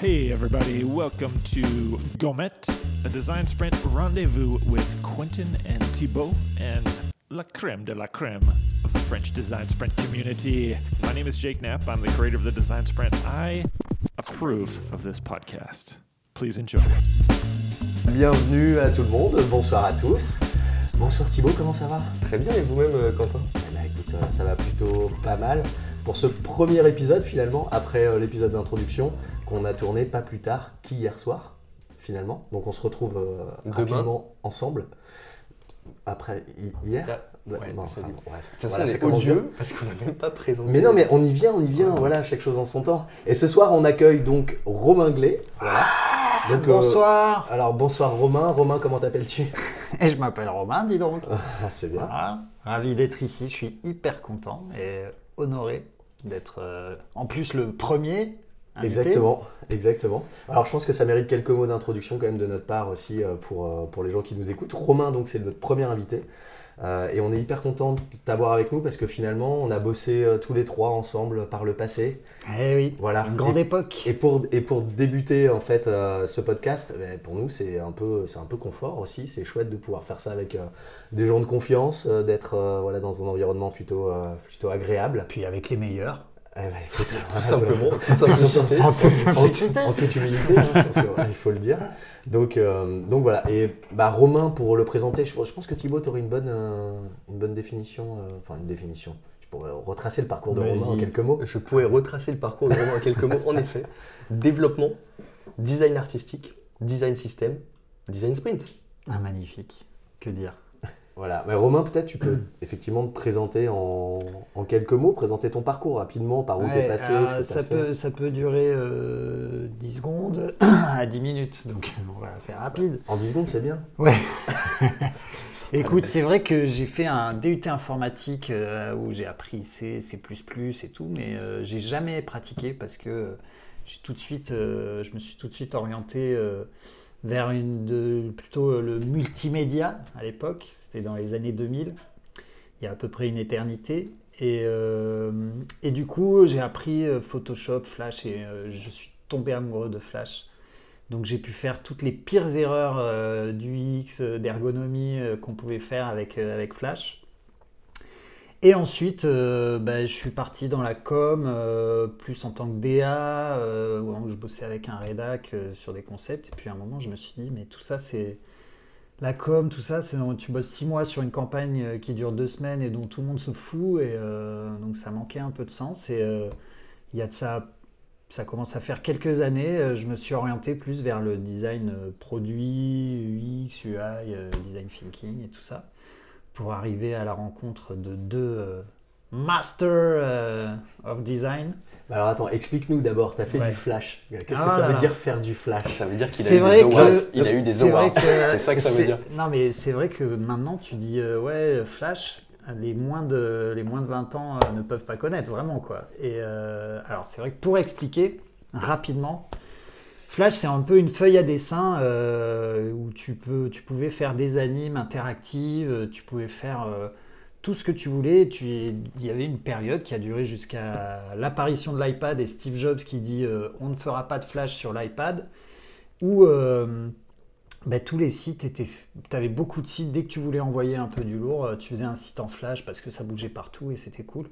Hey, everybody, welcome to Gomet, a design sprint rendezvous with Quentin and Thibault and la creme de la creme of the French design sprint community. My name is Jake Knapp. I'm the creator of the design sprint. I approve of this podcast. Please enjoy. Bienvenue à tout le monde, bonsoir à tous. Bonsoir Thibaut, comment ça va Très bien, et vous-même, euh, Quentin Eh ben, écoute, euh, ça va plutôt pas mal. Pour ce premier épisode finalement, après euh, l'épisode d'introduction, qu'on a tourné pas plus tard qu'hier soir, finalement. Donc on se retrouve euh, Demain. rapidement ensemble. Après hi- hier? Ah, Ouais, non, ah, bref. De toute façon, odieux parce qu'on n'a même pas présenté. Mais non, mais on y vient, on y vient, voilà, chaque chose en son temps. Et ce soir, on accueille donc Romain Glé. Voilà. Donc, euh, Bonsoir, alors bonsoir Romain. Romain, comment t'appelles-tu? Et je m'appelle Romain, dis donc. Ah, C'est bien. Voilà. Ravi d'être ici, je suis hyper content et honoré d'être euh, en plus le premier. invité. Exactement, exactement. Alors je pense que ça mérite quelques mots d'introduction quand même de notre part aussi euh, pour, euh, pour les gens qui nous écoutent. Romain, donc c'est notre premier invité. Euh, et on est hyper content de t'avoir avec nous parce que finalement on a bossé euh, tous les trois ensemble par le passé. Eh oui, Voilà. une grande Et- époque. Et pour, et pour débuter en fait euh, ce podcast, ben, pour nous c'est un peu c'est un peu confort aussi. C'est chouette de pouvoir faire ça avec des gens de confiance, euh, d'être voilà dans un environnement plutôt euh, plutôt agréable. Puis avec les meilleurs. Eh ben, écoute, Tout voilà, simplement, en toute simplicité. En toute en, simplicité. en toute humilité, hein, que, il faut le dire. Donc, euh, donc voilà. Et bah, Romain, pour le présenter, je, je pense que Thibaut, tu aurais une bonne, euh, une bonne définition, euh, enfin une définition. Tu pourrais retracer le parcours de. Romain en quelques mots. Je pourrais retracer le parcours de Romain en quelques mots. En effet, développement, design artistique, design système, design sprint. Ah, magnifique, que dire? Voilà. Mais Romain, peut-être tu peux effectivement te présenter en, en quelques mots, présenter ton parcours rapidement, par où Ouais, t'es passé, alors, ce que ça, fait. peut, ça peut durer euh, 10 secondes à 10 minutes, donc on va faire rapide. En 10 secondes, c'est bien. Ouais. Écoute, c'est vrai que j'ai fait un DUT informatique euh, où j'ai appris C, C++ et tout, mais euh, j'ai jamais pratiqué parce que j'ai tout de suite, euh, je me suis tout de suite orienté euh, vers une de, plutôt euh, le multimédia à l'époque. C'était dans les années 2000, il y a à peu près une éternité. Et, euh, du coup, j'ai appris euh, Photoshop, Flash et je suis tombé amoureux de Flash. Donc j'ai pu faire toutes les pires erreurs du X, d'ergonomie qu'on pouvait faire avec Flash. Et ensuite, euh, bah, je suis parti dans la com, euh, plus en tant que DA, euh, où je bossais avec un rédac sur des concepts. Et puis à un moment, je me suis dit, mais tout ça, c'est la com, tout ça, c'est tu bosses six mois sur une campagne qui dure deux semaines et dont tout le monde se fout. Et donc ça manquait un peu de sens. Et il y a de ça ça commence à faire quelques années, je me suis orienté plus vers le design produit, UX, UI, design thinking et tout ça, pour arriver à la rencontre de deux euh, masters euh, of design. Bah Alors attends, explique-nous d'abord, tu as fait Ouais. du flash. Qu'est-ce Ah que ça là veut là. dire faire du flash? Ça veut dire qu'il a eu des awards. que Il a eu des c'est vrai awards. que- C'est ça que ça veut dire. Non mais c'est vrai que maintenant tu dis euh, ouais Flash, les moins de les moins de 20 ans euh, ne peuvent pas connaître vraiment quoi. Et euh, alors c'est vrai que pour expliquer rapidement, Flash c'est un peu une feuille à dessin euh, où tu pouvais faire des animes interactives, euh, tu pouvais faire euh, tout ce que tu voulais. Il y avait une période qui a duré jusqu'à l'apparition de l'iPad et Steve Jobs qui dit on ne fera pas de Flash sur l'iPad où bah, tous les sites étaient. Tu avais beaucoup de sites. Dès que tu voulais envoyer un peu du lourd, tu faisais un site en flash parce que ça bougeait partout et c'était cool.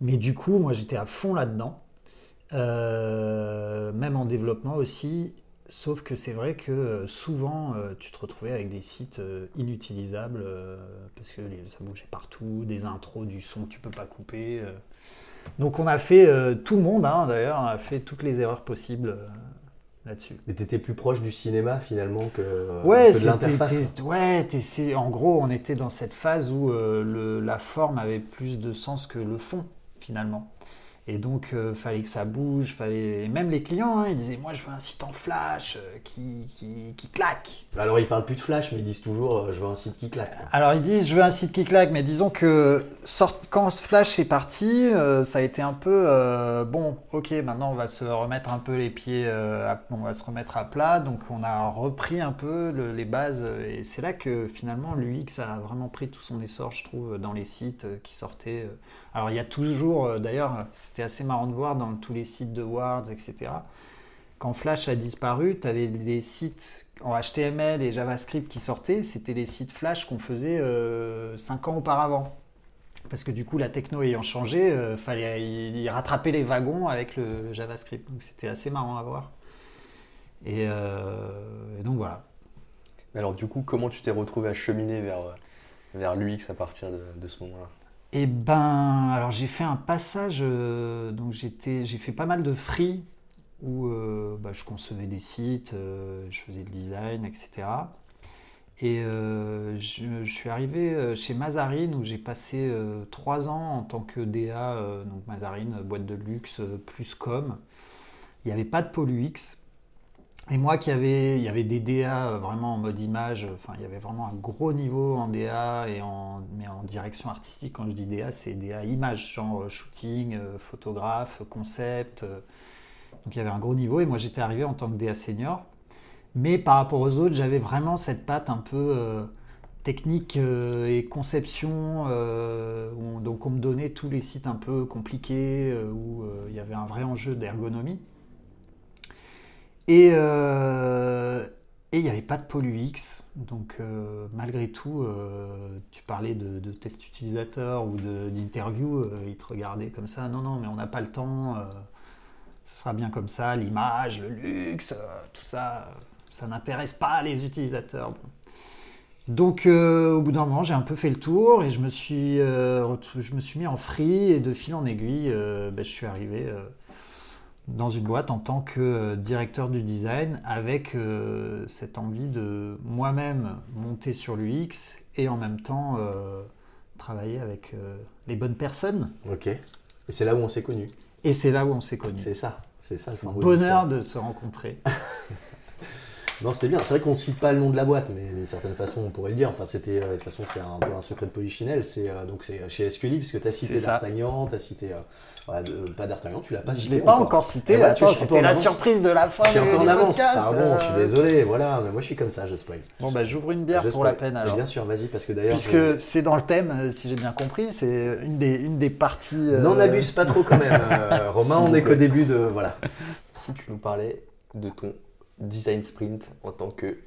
Mais du coup, moi j'étais à fond là-dedans. Euh, même en développement aussi. Sauf que c'est vrai que euh, souvent euh, tu te retrouvais avec des sites euh, inutilisables parce que les- ça bougeait partout, des intros, du son que tu peux pas couper. Donc on a fait, tout le monde hein, d'ailleurs, a fait toutes les erreurs possibles là-dessus. Mais t'étais plus proche du cinéma finalement que, Ouais, que de l'interface. ouais, en gros, on était dans cette phase où le- la forme avait plus de sens que le fond, finalement. Et donc, euh, fallait que ça bouge, fallait. et Même les clients, hein, ils disaient Moi, je veux un site en flash euh, qui, qui, qui claque. Alors ils parlent plus de flash, mais ils disent toujours euh, je veux un site qui claque. Alors, ils disent Je veux un site qui claque, mais disons que sort- quand Flash est parti, euh, ça a été un peu Bon, ok, maintenant, on va se remettre un peu les pieds, à- on va se remettre à plat. Donc, on a repris un peu le- les bases. Et c'est là que finalement, l'UX a vraiment pris tout son essor, je trouve, dans les sites qui sortaient. Euh, Alors il y a toujours, euh, d'ailleurs, c'était assez marrant de voir dans tous les sites de Words, etc. Quand Flash a disparu, tu avais des sites en HTML et JavaScript qui sortaient, c'était les sites Flash qu'on faisait 5 euh, ans auparavant. Parce que du coup, la techno ayant changé, euh, fallait y rattraper les wagons avec le JavaScript. Donc c'était assez marrant à voir. Et, et donc voilà. Alors du coup, comment tu t'es retrouvé à cheminer vers, vers l'UX à partir de, ce moment-là? Eh ben, alors j'ai fait un passage, euh, donc j'étais, j'ai fait pas mal de free où euh, bah, je concevais des sites, euh, je faisais le design, etc. Et je, suis arrivé chez Mazarine où j'ai passé trois ans en tant que DA, donc Mazarine, boîte de luxe, plus com. Il n'y avait pas de pôle UX. Et moi qui avait, il y avait des DA vraiment en mode image, enfin il y avait vraiment un gros niveau en DA et en, mais en direction artistique. Quand je dis DA, c'est DA image, genre euh, shooting, euh, photographe, concept. Euh. Donc il y avait un gros niveau et moi j'étais arrivé en tant que DA senior. Mais par rapport aux autres, j'avais vraiment cette patte un peu technique et conception. donc on me donnait tous les sites un peu compliqués où il y avait un vrai enjeu d'ergonomie. Euh, et il n'y avait pas de pôle UX. Donc euh, malgré tout, euh, tu parlais de, de test utilisateur ou d'interview, ils te regardaient comme ça. Non, non, mais on n'a pas le temps. ce sera bien comme ça, l'image, le luxe, tout ça, ça n'intéresse pas les utilisateurs. Donc au bout d'un moment, j'ai un peu fait le tour et je me suis, je me suis mis en free et de fil en aiguille, ben, je suis arrivé dans une boîte en tant que euh, directeur du design avec euh, cette envie de moi-même monter sur l'UX et en même temps euh, travailler avec les bonnes personnes. Ok. Et c'est là où on s'est connus. Et c'est là où on s'est connus. C'est ça. C'est ça le bonheur de se rencontrer. Non, c'était bien. C'est vrai qu'on ne cite pas le nom de la boîte, mais d'une certaine façon, on pourrait le dire. Enfin, c'était, euh, de toute façon, c'est un peu un secret de Polichinelle. C'est euh, donc c'est chez Esculi, puisque tu as cité D'Artagnan, tu as cité. Euh, pas D'Artagnan, tu l'as pas cité. Je l'ai pas encore cité. Eh ben, c'était la surprise de la fin. Je suis encore en avance. Pardon, je suis désolé. Voilà, mais moi je suis comme ça, je spoil. Bon, bah, j'ouvre une bière pour la peine alors. Bien sûr, vas-y, parce que d'ailleurs. Puisque c'est dans le thème, si j'ai bien compris, c'est une des, une des parties. N'en abuse pas trop quand même. Romain, on est qu'au début de. Voilà. Si tu nous parlais de ton design sprint en tant que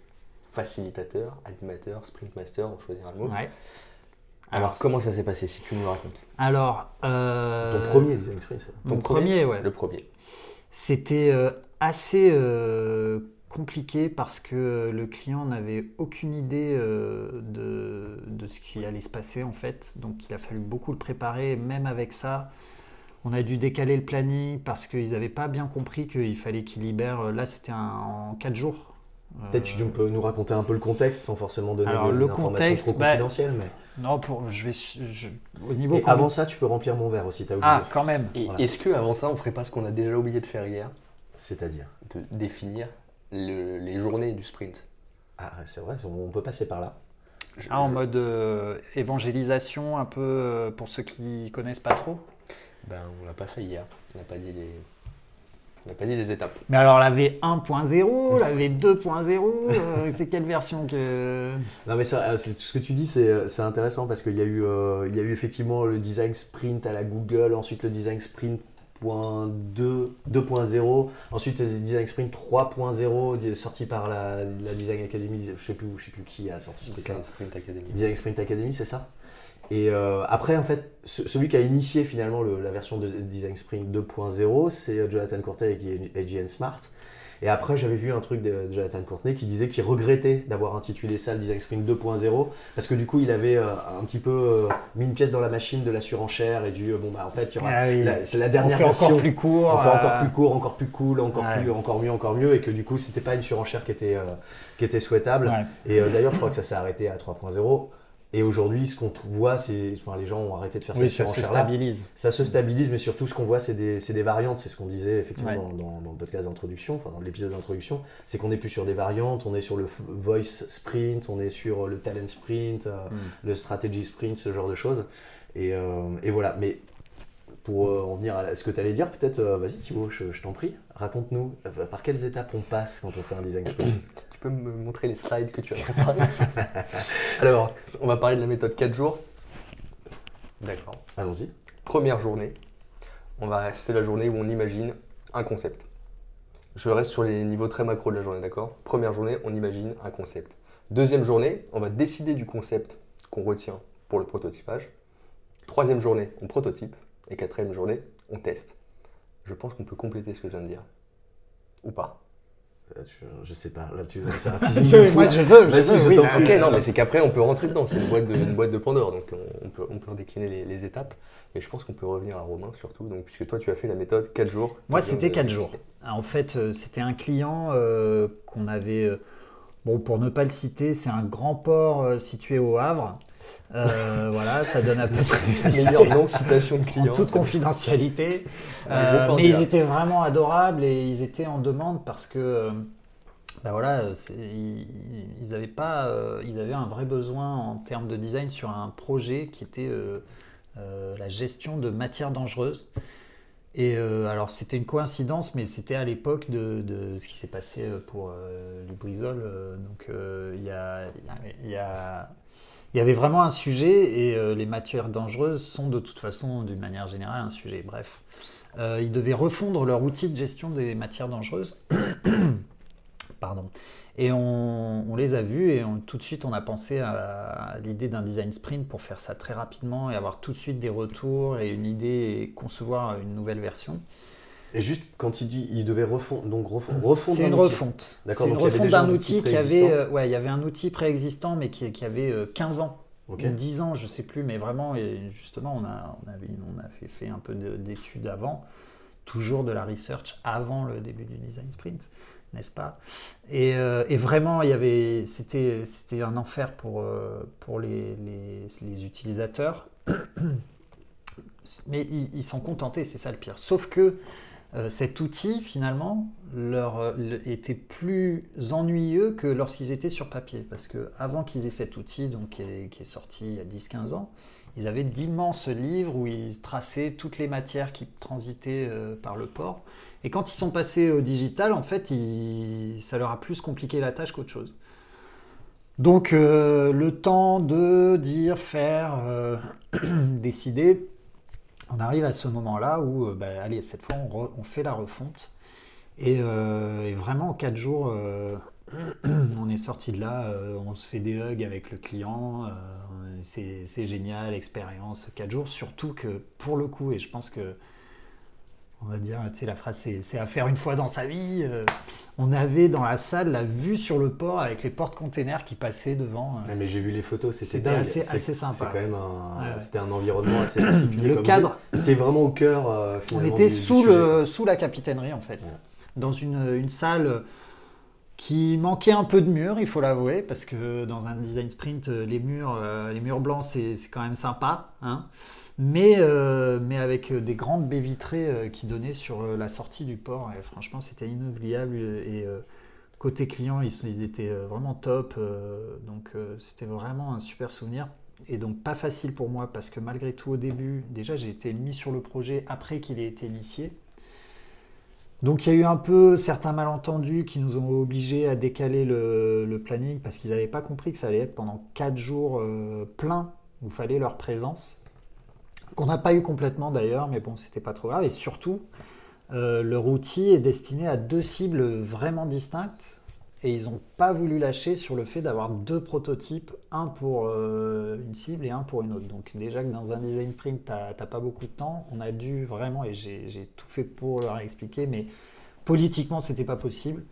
facilitateur, animateur, sprint master, on choisira le mot. Alors, comment ça s'est passé si tu nous le racontes? Alors, euh, ton premier design sprint. Ton premier, ouais. Le premier. C'était euh, assez euh, compliqué parce que le client n'avait aucune idée de, de, ce qui allait se passer en fait. Donc, il a fallu beaucoup le préparer. Même avec ça, on a dû décaler le planning parce qu'ils n'avaient pas bien compris qu'il fallait qu'ils libèrent. Là, c'était en 4 jours. Peut-être tu peux nous raconter un peu le contexte sans forcément donner Alors, le contexte, trop bah, Mais... Non, pour, je vais au niveau. Et avant ça, tu peux remplir mon verre aussi. As oublié. Ah, quand même. Est-ce que avant ça, on ferait pas ce qu'on a déjà oublié de faire hier? C'est-à-dire? De définir les journées du sprint. Ah, c'est vrai, on peut passer par là. Ah, en mode euh, évangélisation, un peu euh, pour ceux qui connaissent pas trop? Ben, on l'a pas fait hier. On n'a pas dit les on n'a pas dit les étapes. Mais alors la V1.0, la V2.0, euh, c'est quelle version que... Non mais ça, euh, ce que tu dis euh, c'est intéressant parce qu'il y, a eu, il y a eu effectivement le design sprint à la Google, ensuite le design sprint 2.0, ensuite le design sprint 3.0 sorti par la, Design Academy, je sais plus, je sais plus qui a sorti ce Design Sprint Academy. Design Sprint Academy, c'est ça? Et euh, après, en fait, celui qui a initié finalement la version de Design Spring 2.0, c'est euh, Jonathan Courtney et JN Smart. Et après, j'avais vu un truc de Jonathan Courtney qui disait qu'il regrettait d'avoir intitulé ça le Design Spring 2.0 parce que du coup, il avait euh, un petit peu mis une pièce dans la machine de la surenchère et du bon bah en fait, ah c'est la dernière on fait Encore plus court, on fait encore plus court, encore plus cool, encore plus, encore mieux, encore mieux, et que du coup, c'était pas une surenchère qui était qui était souhaitable. Et d'ailleurs, je crois que ça s'est arrêté à 3.0. Et aujourd'hui, ce qu'on voit, c'est. Enfin, les gens ont arrêté de faire oui, ça se stabilise. Ça se stabilise, mais surtout, ce qu'on voit, c'est des, des, variantes. C'est ce qu'on disait effectivement dans, dans, le podcast d'introduction, enfin, dans l'épisode d'introduction. C'est qu'on n'est plus sur des variantes, on est sur le voice sprint, on est sur le talent sprint, euh, hmm. le strategy sprint, ce genre de choses. Et, euh, et voilà. Mais pour euh, en venir à ce que tu allais dire, peut-être, vas-y Thibaut, je, je t'en prie, raconte-nous par quelles étapes on passe quand on fait un design sprint? peux me montrer les slides que tu as préparés Alors, on va parler de la méthode 4 jours. D'accord. Allons-y. première journée, on va c'est la journée où on imagine un concept. Je reste sur les niveaux très macro de la journée, d'accord? Première journée, on imagine un concept. Deuxième journée, on va décider du concept qu'on retient pour le prototypage. Troisième journée, on prototype. Et quatrième journée, on teste. Je pense qu'on peut compléter ce que je viens de dire. Ou pas je, sais pas. Là, tu, moi, je veux. Je veux ok, non, mais c'est qu'après, on peut rentrer dedans. C'est une boîte de, une boîte de Pandore, donc on, peut, on peut décliner les, étapes. Et je pense qu'on peut revenir à Romain surtout, donc, puisque toi, tu as fait la méthode 4 jours. Moi, c'était 4 jours. En fait, euh, c'était un client euh, qu'on avait. Euh, bon, pour ne pas le citer, c'est un grand port situé au Havre. Voilà, ça donne à peu près meilleure non-citation de clients. En toute confidentialité. mais ils étaient vraiment adorables et ils étaient en demande parce que ben voilà, ils, avaient pas, ils avaient un vrai besoin en termes de design sur un projet qui était la gestion de matières dangereuses. Et euh, alors c'était une coïncidence, mais c'était à l'époque de, ce qui s'est passé euh, pour euh, Lubrizol. donc il y, a, y, avait vraiment un sujet et les matières dangereuses sont de toute façon, d'une manière générale, un sujet. Bref, ils devaient refondre leur outil de gestion des matières dangereuses. Pardon. Et on, les a vus et tout de suite on a pensé à, l'idée d'un design sprint pour faire ça très rapidement et avoir tout de suite des retours et une idée et concevoir une nouvelle version. Et juste quand il dit il devait refondre, donc refondre, C'est une refonte. C'est une refonte d'un outil, qui avait, euh, ouais, il y avait un outil préexistant mais qui, qui avait 15 euh, ans. Ou 10 ans, je sais plus, mais vraiment, et justement, on a, on avait, on a fait, fait un peu d'études avant, toujours de la research avant le début du design sprint n'est-ce pas? Euh, et, vraiment, il y avait, c'était, c'était un enfer pour, euh, pour les, les, utilisateurs. Mais ils, sont contentés, c'est ça le pire. Sauf que euh, cet outil, finalement, leur, était plus ennuyeux que lorsqu'ils étaient sur papier. Parce que avant qu'ils aient cet outil, donc, qui, est, sorti il y a 10-15 ans, ils avaient d'immenses livres où ils traçaient toutes les matières qui transitaient par le port. Et quand ils sont passés au digital, en fait, ça leur a plus compliqué la tâche qu'autre chose. Donc euh, le temps de dire, faire, euh, décider, on arrive à ce moment-là où, euh, bah, allez, cette fois, on, fait la refonte. Et, vraiment, en 4 jours, on est sorti de là, on se fait des hugs avec le client, c'est génial, expérience, 4 jours. Surtout que, pour le coup, et je pense que on va dire, tu sais, la phrase c'est à faire une fois dans sa vie. Euh, on avait dans la salle la vue sur le port avec les portes-containers qui passaient devant. Euh. mais j'ai vu les photos, c'était assez, assez sympa. C'est quand même un, c'était un environnement assez particulier. Le cadre. C'est vraiment au cœur. Euh, on était sous, le, sous la capitainerie en fait, dans une, une, salle qui manquait un peu de murs, il faut l'avouer, parce que dans un design sprint, les murs, les murs blancs, c'est quand même sympa. Hein mais, euh, mais avec euh, des grandes baies vitrées euh, qui donnaient sur la sortie du port. Franchement, c'était inoubliable. Et côté client, ils, étaient vraiment top. donc, c'était vraiment un super souvenir. Et donc, pas facile pour moi parce que malgré tout, au début, déjà, j'ai été mis sur le projet après qu'il ait été initié. Donc il y a eu un peu certains malentendus qui nous ont obligés à décaler le, planning parce qu'ils n'avaient pas compris que ça allait être pendant 4 jours pleins où il fallait leur présence qu'on n'a pas eu complètement d'ailleurs, mais bon, c'était pas trop grave. Et surtout, euh, leur outil est destiné à deux cibles vraiment distinctes. Et ils n'ont pas voulu lâcher sur le fait d'avoir deux prototypes, un pour euh, une cible et un pour une autre. Donc déjà que dans un design sprint, tu pas beaucoup de temps, on a dû vraiment, et j'ai tout fait pour leur expliquer, mais politiquement, c'était pas possible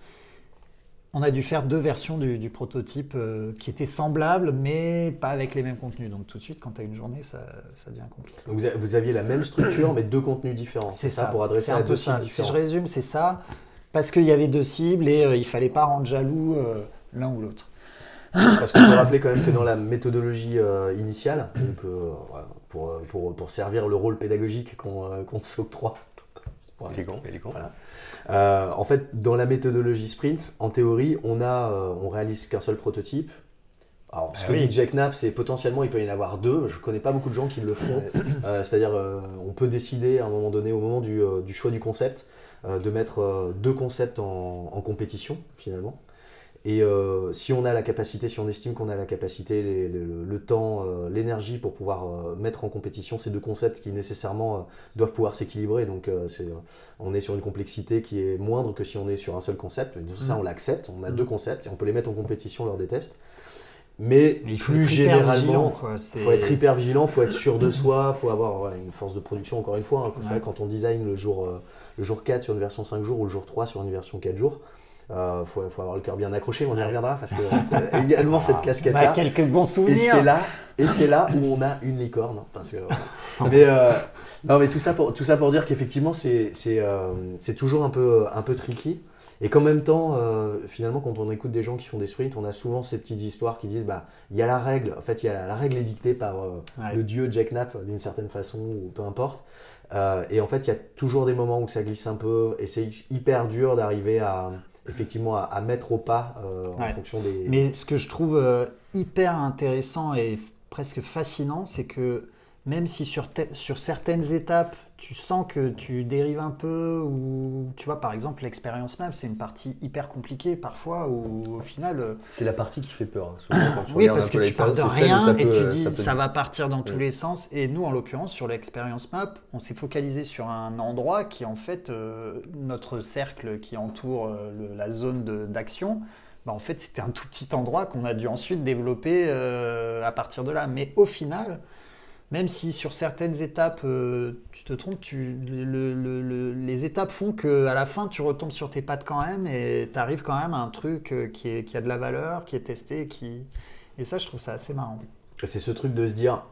on a dû faire deux versions du, prototype euh, qui étaient semblables, mais pas avec les mêmes contenus. Donc tout de suite, quand tu as une journée, ça, devient compliqué. Donc vous aviez la même structure, mais deux contenus différents. C'est ça, pour adresser à deux cibles Si je résume, c'est ça. Parce qu'il y avait deux cibles et il euh, il fallait pas rendre jaloux euh, l'un ou l'autre. Parce qu'on peut rappeler quand même que dans la méthodologie initiale, pour, pour, servir le rôle pédagogique qu'on s'octroie, voilà. Euh, en fait, dans la méthodologie sprint, en théorie, on a, euh, on réalise qu'un seul prototype. Alors, ce ah que dit Jack Knapp, c'est potentiellement il peut y en avoir deux. Je connais pas beaucoup de gens qui le font. Euh, c'est-à-dire, on peut décider à un moment donné, au moment du, choix du concept, de mettre deux concepts en, compétition finalement. Et euh, si on a la capacité, si on estime qu'on a la capacité, les- le, le temps, euh, l'énergie pour pouvoir euh, mettre en compétition ces deux concepts qui nécessairement doivent pouvoir s'équilibrer, donc on est sur une complexité qui est moindre que si on est sur un seul concept. Et tout ça, Mm. on l'accepte. On a Mm. deux concepts et on peut les mettre en compétition lors des tests. Mais, plus généralement, il faut être hyper vigilant, il faut être sûr de soi, il faut avoir voilà, une force de production, encore une fois. hein. Ouais. vrai, quand on design le jour, le jour 4 sur une version 5 jours ou le jour 3 sur une version 4 jours, il faut, faut avoir le cœur bien accroché, on y reviendra, parce que euh, également cette casquette-là. Bah, quelques bons Et souvenirs. c'est là, et c'est là où on a une licorne. hein, Parce que, mais, euh, non, mais tout ça pour, tout ça pour dire qu'effectivement, c'est c'est, euh, c'est toujours un peu, un peu tricky. Et qu'en même temps, euh, finalement, quand on écoute des gens qui font des sprints, on a souvent ces petites histoires qui disent bah, il y a la règle, en fait, il y a la, la règle est dictée par euh, Ouais. le dieu Jack Knapp d'une certaine façon, ou peu importe. Euh, et en fait, il y a toujours des moments où ça glisse un peu, et c'est hyper dur d'arriver à effectivement à, à mettre au pas euh, en Ouais. fonction des. Mais ce que je trouve euh, hyper intéressant et presque fascinant, c'est que même si sur, sur certaines étapes, tu sens que tu dérives un peu, ou tu vois, par exemple, l'expérience map, c'est une partie hyper compliquée parfois, où au final. euh, C'est la partie qui fait peur. hein. Souvent, quand Oui, parce que tu pars de rien ça et peut, tu euh, dis peut ça va partir dans tous les sens. Et nous, en l'occurrence, sur l'expérience map, on s'est focalisé sur un endroit qui en fait euh, notre cercle qui entoure euh, le- la zone d'action. Bah, en fait, c'était un tout petit endroit qu'on a dû ensuite développer euh, à partir de là. Mais au final, même si sur certaines étapes euh, tu te trompes, tu, le- le- le- les étapes font que à la fin tu retombes sur tes pattes quand même et tu arrives quand même à un truc euh, qui a de la valeur, qui est testé, qui... et ça je trouve ça assez marrant. C'est ce truc de se dire,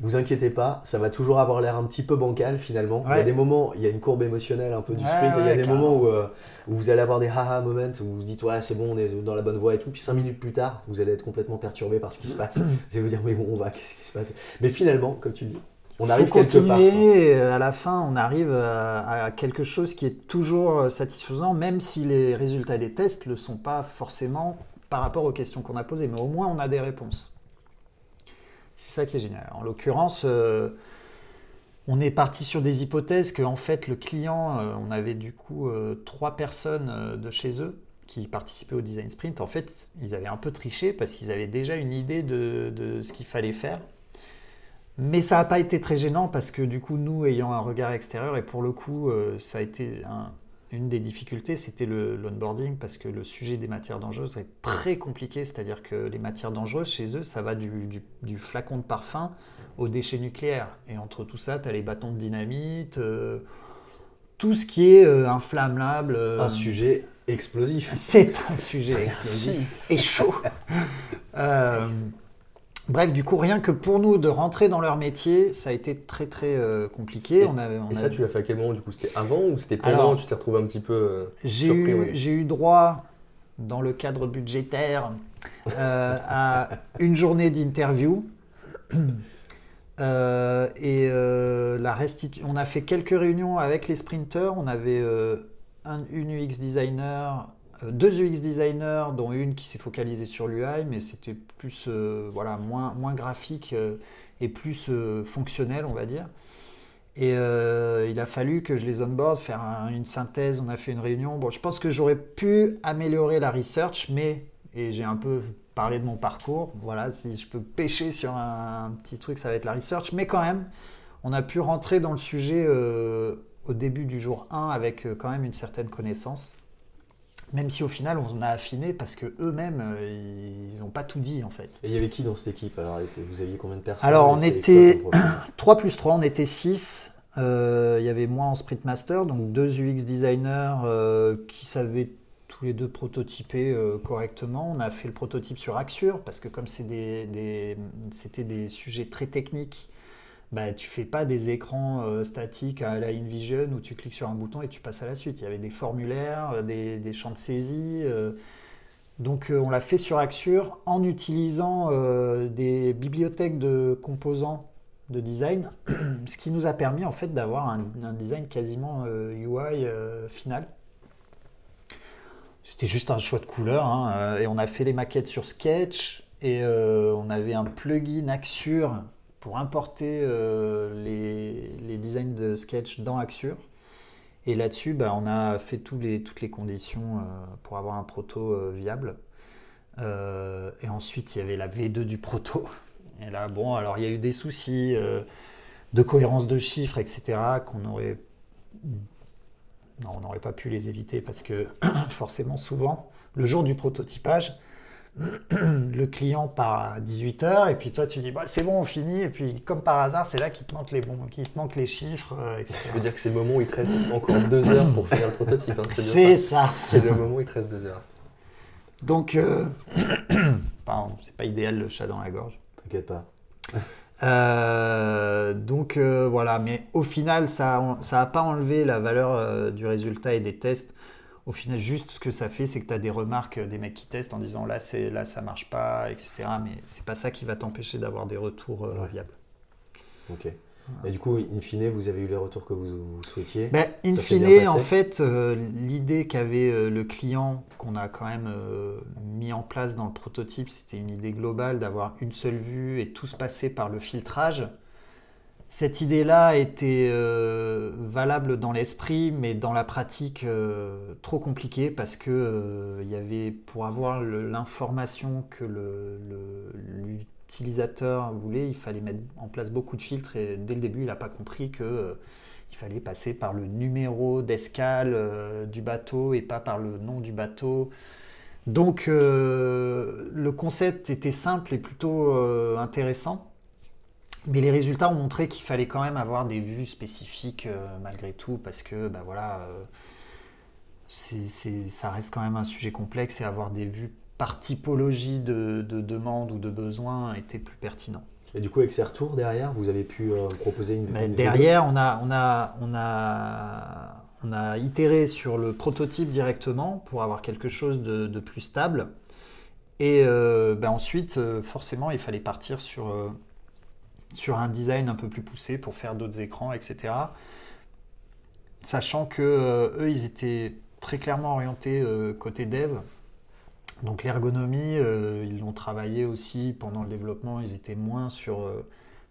vous inquiétez pas, ça va toujours avoir l'air un petit peu bancal finalement. Il y a des moments, il y a une courbe émotionnelle un peu du Ouais, sprint, et il y a des carrément. moments où, euh, où vous allez avoir des haha moments, où vous vous dites, ouais, c'est bon, on est dans la bonne voie et tout. Puis cinq minutes plus tard, vous allez être complètement perturbé par ce qui se passe. vous allez vous dire, mais où on va, qu'est-ce qui se passe? Mais finalement, comme tu dis, on Faut arrive quelque part. continuer et à la fin on arrive à, à quelque chose qui est toujours euh, satisfaisant, même si les résultats des tests ne le sont pas forcément par rapport aux questions qu'on a posées, mais au moins on a des réponses. C'est ça qui est génial. En l'occurrence, euh, on est parti sur des hypothèses que en fait le client, euh, on avait du coup euh, trois personnes de chez eux qui participaient au design sprint. En fait, ils avaient un peu triché parce qu'ils avaient déjà une idée de, de ce qu'il fallait faire. Mais ça n'a pas été très gênant parce que du coup, nous ayant un regard extérieur, et pour le coup, ça a été un- une des difficultés, c'était l'onboarding parce que le sujet des matières dangereuses est très compliqué. C'est-à-dire que les matières dangereuses, chez eux, ça va du, du- du flacon de parfum aux déchets nucléaires. Et entre tout ça, tu as les bâtons de dynamite, euh, tout ce qui est euh, inflammable. euh, Un sujet explosif. c'est un sujet explosif et chaud. Bref, du coup, rien que pour nous de rentrer dans leur métier, ça a été très très euh, compliqué. Et- on avait, on Et a- ça, tu l'as fait à quel moment du coup? C'était avant ou c'était pendant Alors, Tu t'es retrouvé un petit peu euh, J'ai surpris eu, j'ai eu droit, dans le cadre budgétaire, euh, à une journée d'interview. Et la restitu- on a fait quelques réunions avec les sprinters. On avait un, une UX designer, deux UX designers, dont une qui s'est focalisée sur l'UI, mais c'était plus euh, voilà, moins, moins graphique euh, et plus euh, fonctionnel, on va dire. Et il a fallu que je les onboard, faire un- une synthèse, on a fait une réunion. Bon, je pense que j'aurais pu améliorer la research, mais, et j'ai un peu parlé de mon parcours, voilà, si je peux pêcher sur un, petit truc, ça va être la research, mais quand même, on a pu rentrer dans le sujet au début du jour 1 avec quand même une certaine connaissance. Même si au final on a affiné parce que eux-mêmes euh, ils n'ont pas tout dit en fait. Et il y avait qui dans cette équipe Alors, vous aviez combien de personnes Alors, on était- quoi comme profil 3 plus 3, on était 6. il y avait moi en Sprint Master, donc deux UX designers euh, qui savaient tous les deux prototyper euh, correctement. On a fait le prototype sur Axure parce que comme c'est des, des- c'était des sujets très techniques, bah, tu fais pas des écrans euh, statiques à la InVision où tu cliques sur un bouton et tu passes à la suite. Il y avait des formulaires, euh, des, des champs de saisie. euh, donc on l'a fait sur Axure en utilisant des bibliothèques de composants de design, ce qui nous a permis en fait d'avoir un, design quasiment UI final. C'était juste un choix de couleur hein, et on a fait les maquettes sur Sketch et on avait un plugin Axure pour importer euh, les, designs de Sketch dans Axure. Et là-dessus, bah, on a fait toutes les conditions euh, pour avoir un proto euh, viable. Et ensuite, il y avait la V2 du proto. Et là, bon, alors il y a eu des soucis de cohérence de chiffres, etc., qu'on on n'aurait pas pu les éviter parce que forcément, souvent, le jour du prototypage, le client part à 18h et puis toi tu dis bah, c'est bon on finit et puis comme par hasard c'est là qu'il te manque les bons qu'il te manque les chiffres euh, etc. Ça veut dire que c'est le moment où il te reste encore deux heures pour finir le prototype. hein, c'est ça. ça C'est le moment où il te reste deux heures. donc euh, pardon, c'est pas idéal le chat dans la gorge T'inquiète pas. Euh, donc euh, voilà, mais au final, ça n'a pas enlevé la valeur du résultat et des tests. Au final, juste ce que ça fait, c'est que tu as des remarques des mecs qui testent en disant là, c'est là ça marche pas, etc. Mais c'est pas ça qui va t'empêcher d'avoir des retours euh, Ouais. viables. Ok. Et du coup, in fine, vous avez eu les retours que vous, vous souhaitiez? Ben, in fine, en fait, euh, l'idée qu'avait euh, le client, qu'on a quand même mis en place dans le prototype, c'était une idée globale d'avoir une seule vue et tout se passer par le filtrage. Cette idée-là était euh, valable dans l'esprit, mais dans la pratique euh, trop compliquée parce que euh, y avait pour avoir l'information que l'utilisateur voulait, il fallait mettre en place beaucoup de filtres et dès le début, il n'a pas compris que il fallait passer par le numéro d'escale du bateau et pas par le nom du bateau. Donc le concept était simple et plutôt intéressant. Mais les résultats ont montré qu'il fallait quand même avoir des vues spécifiques euh, malgré tout, parce que bah voilà, euh, ça reste quand même un sujet complexe et avoir des vues par typologie de, de demande ou de besoin était plus pertinent. Et du coup, avec ces retours derrière, vous avez pu euh, proposer une. Une derrière, on a, on, a, on, a, on a itéré sur le prototype directement pour avoir quelque chose de, de plus stable. Et ben ensuite, forcément, il fallait partir sur, sur un design un peu plus poussé pour faire d'autres écrans, etc. Sachant que euh, eux, ils étaient très clairement orientés euh, côté dev. Donc l'ergonomie, euh, ils l'ont travaillé aussi pendant le développement. Ils étaient moins sur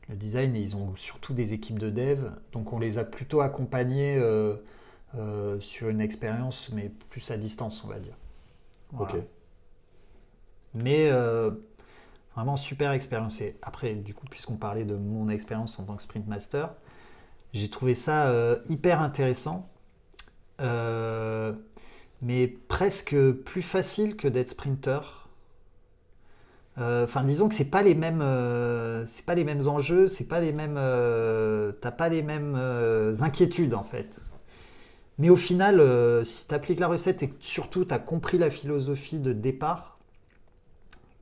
le design et ils ont surtout des équipes de dev. Donc on les a plutôt accompagnés sur une expérience, mais plus à distance, on va dire. Voilà. Ok. Mais vraiment super expérience. Et après, du coup, puisqu'on parlait de mon expérience en tant que sprint master, j'ai trouvé ça euh, hyper intéressant, euh, mais presque plus facile que d'être sprinter. Euh, Enfin, disons que c'est pas les mêmes, c'est pas les mêmes enjeux, c'est pas les mêmes, t'as pas les mêmes inquiétudes en fait. Mais au final, si tu appliques la recette et que surtout tu as compris la philosophie de départ,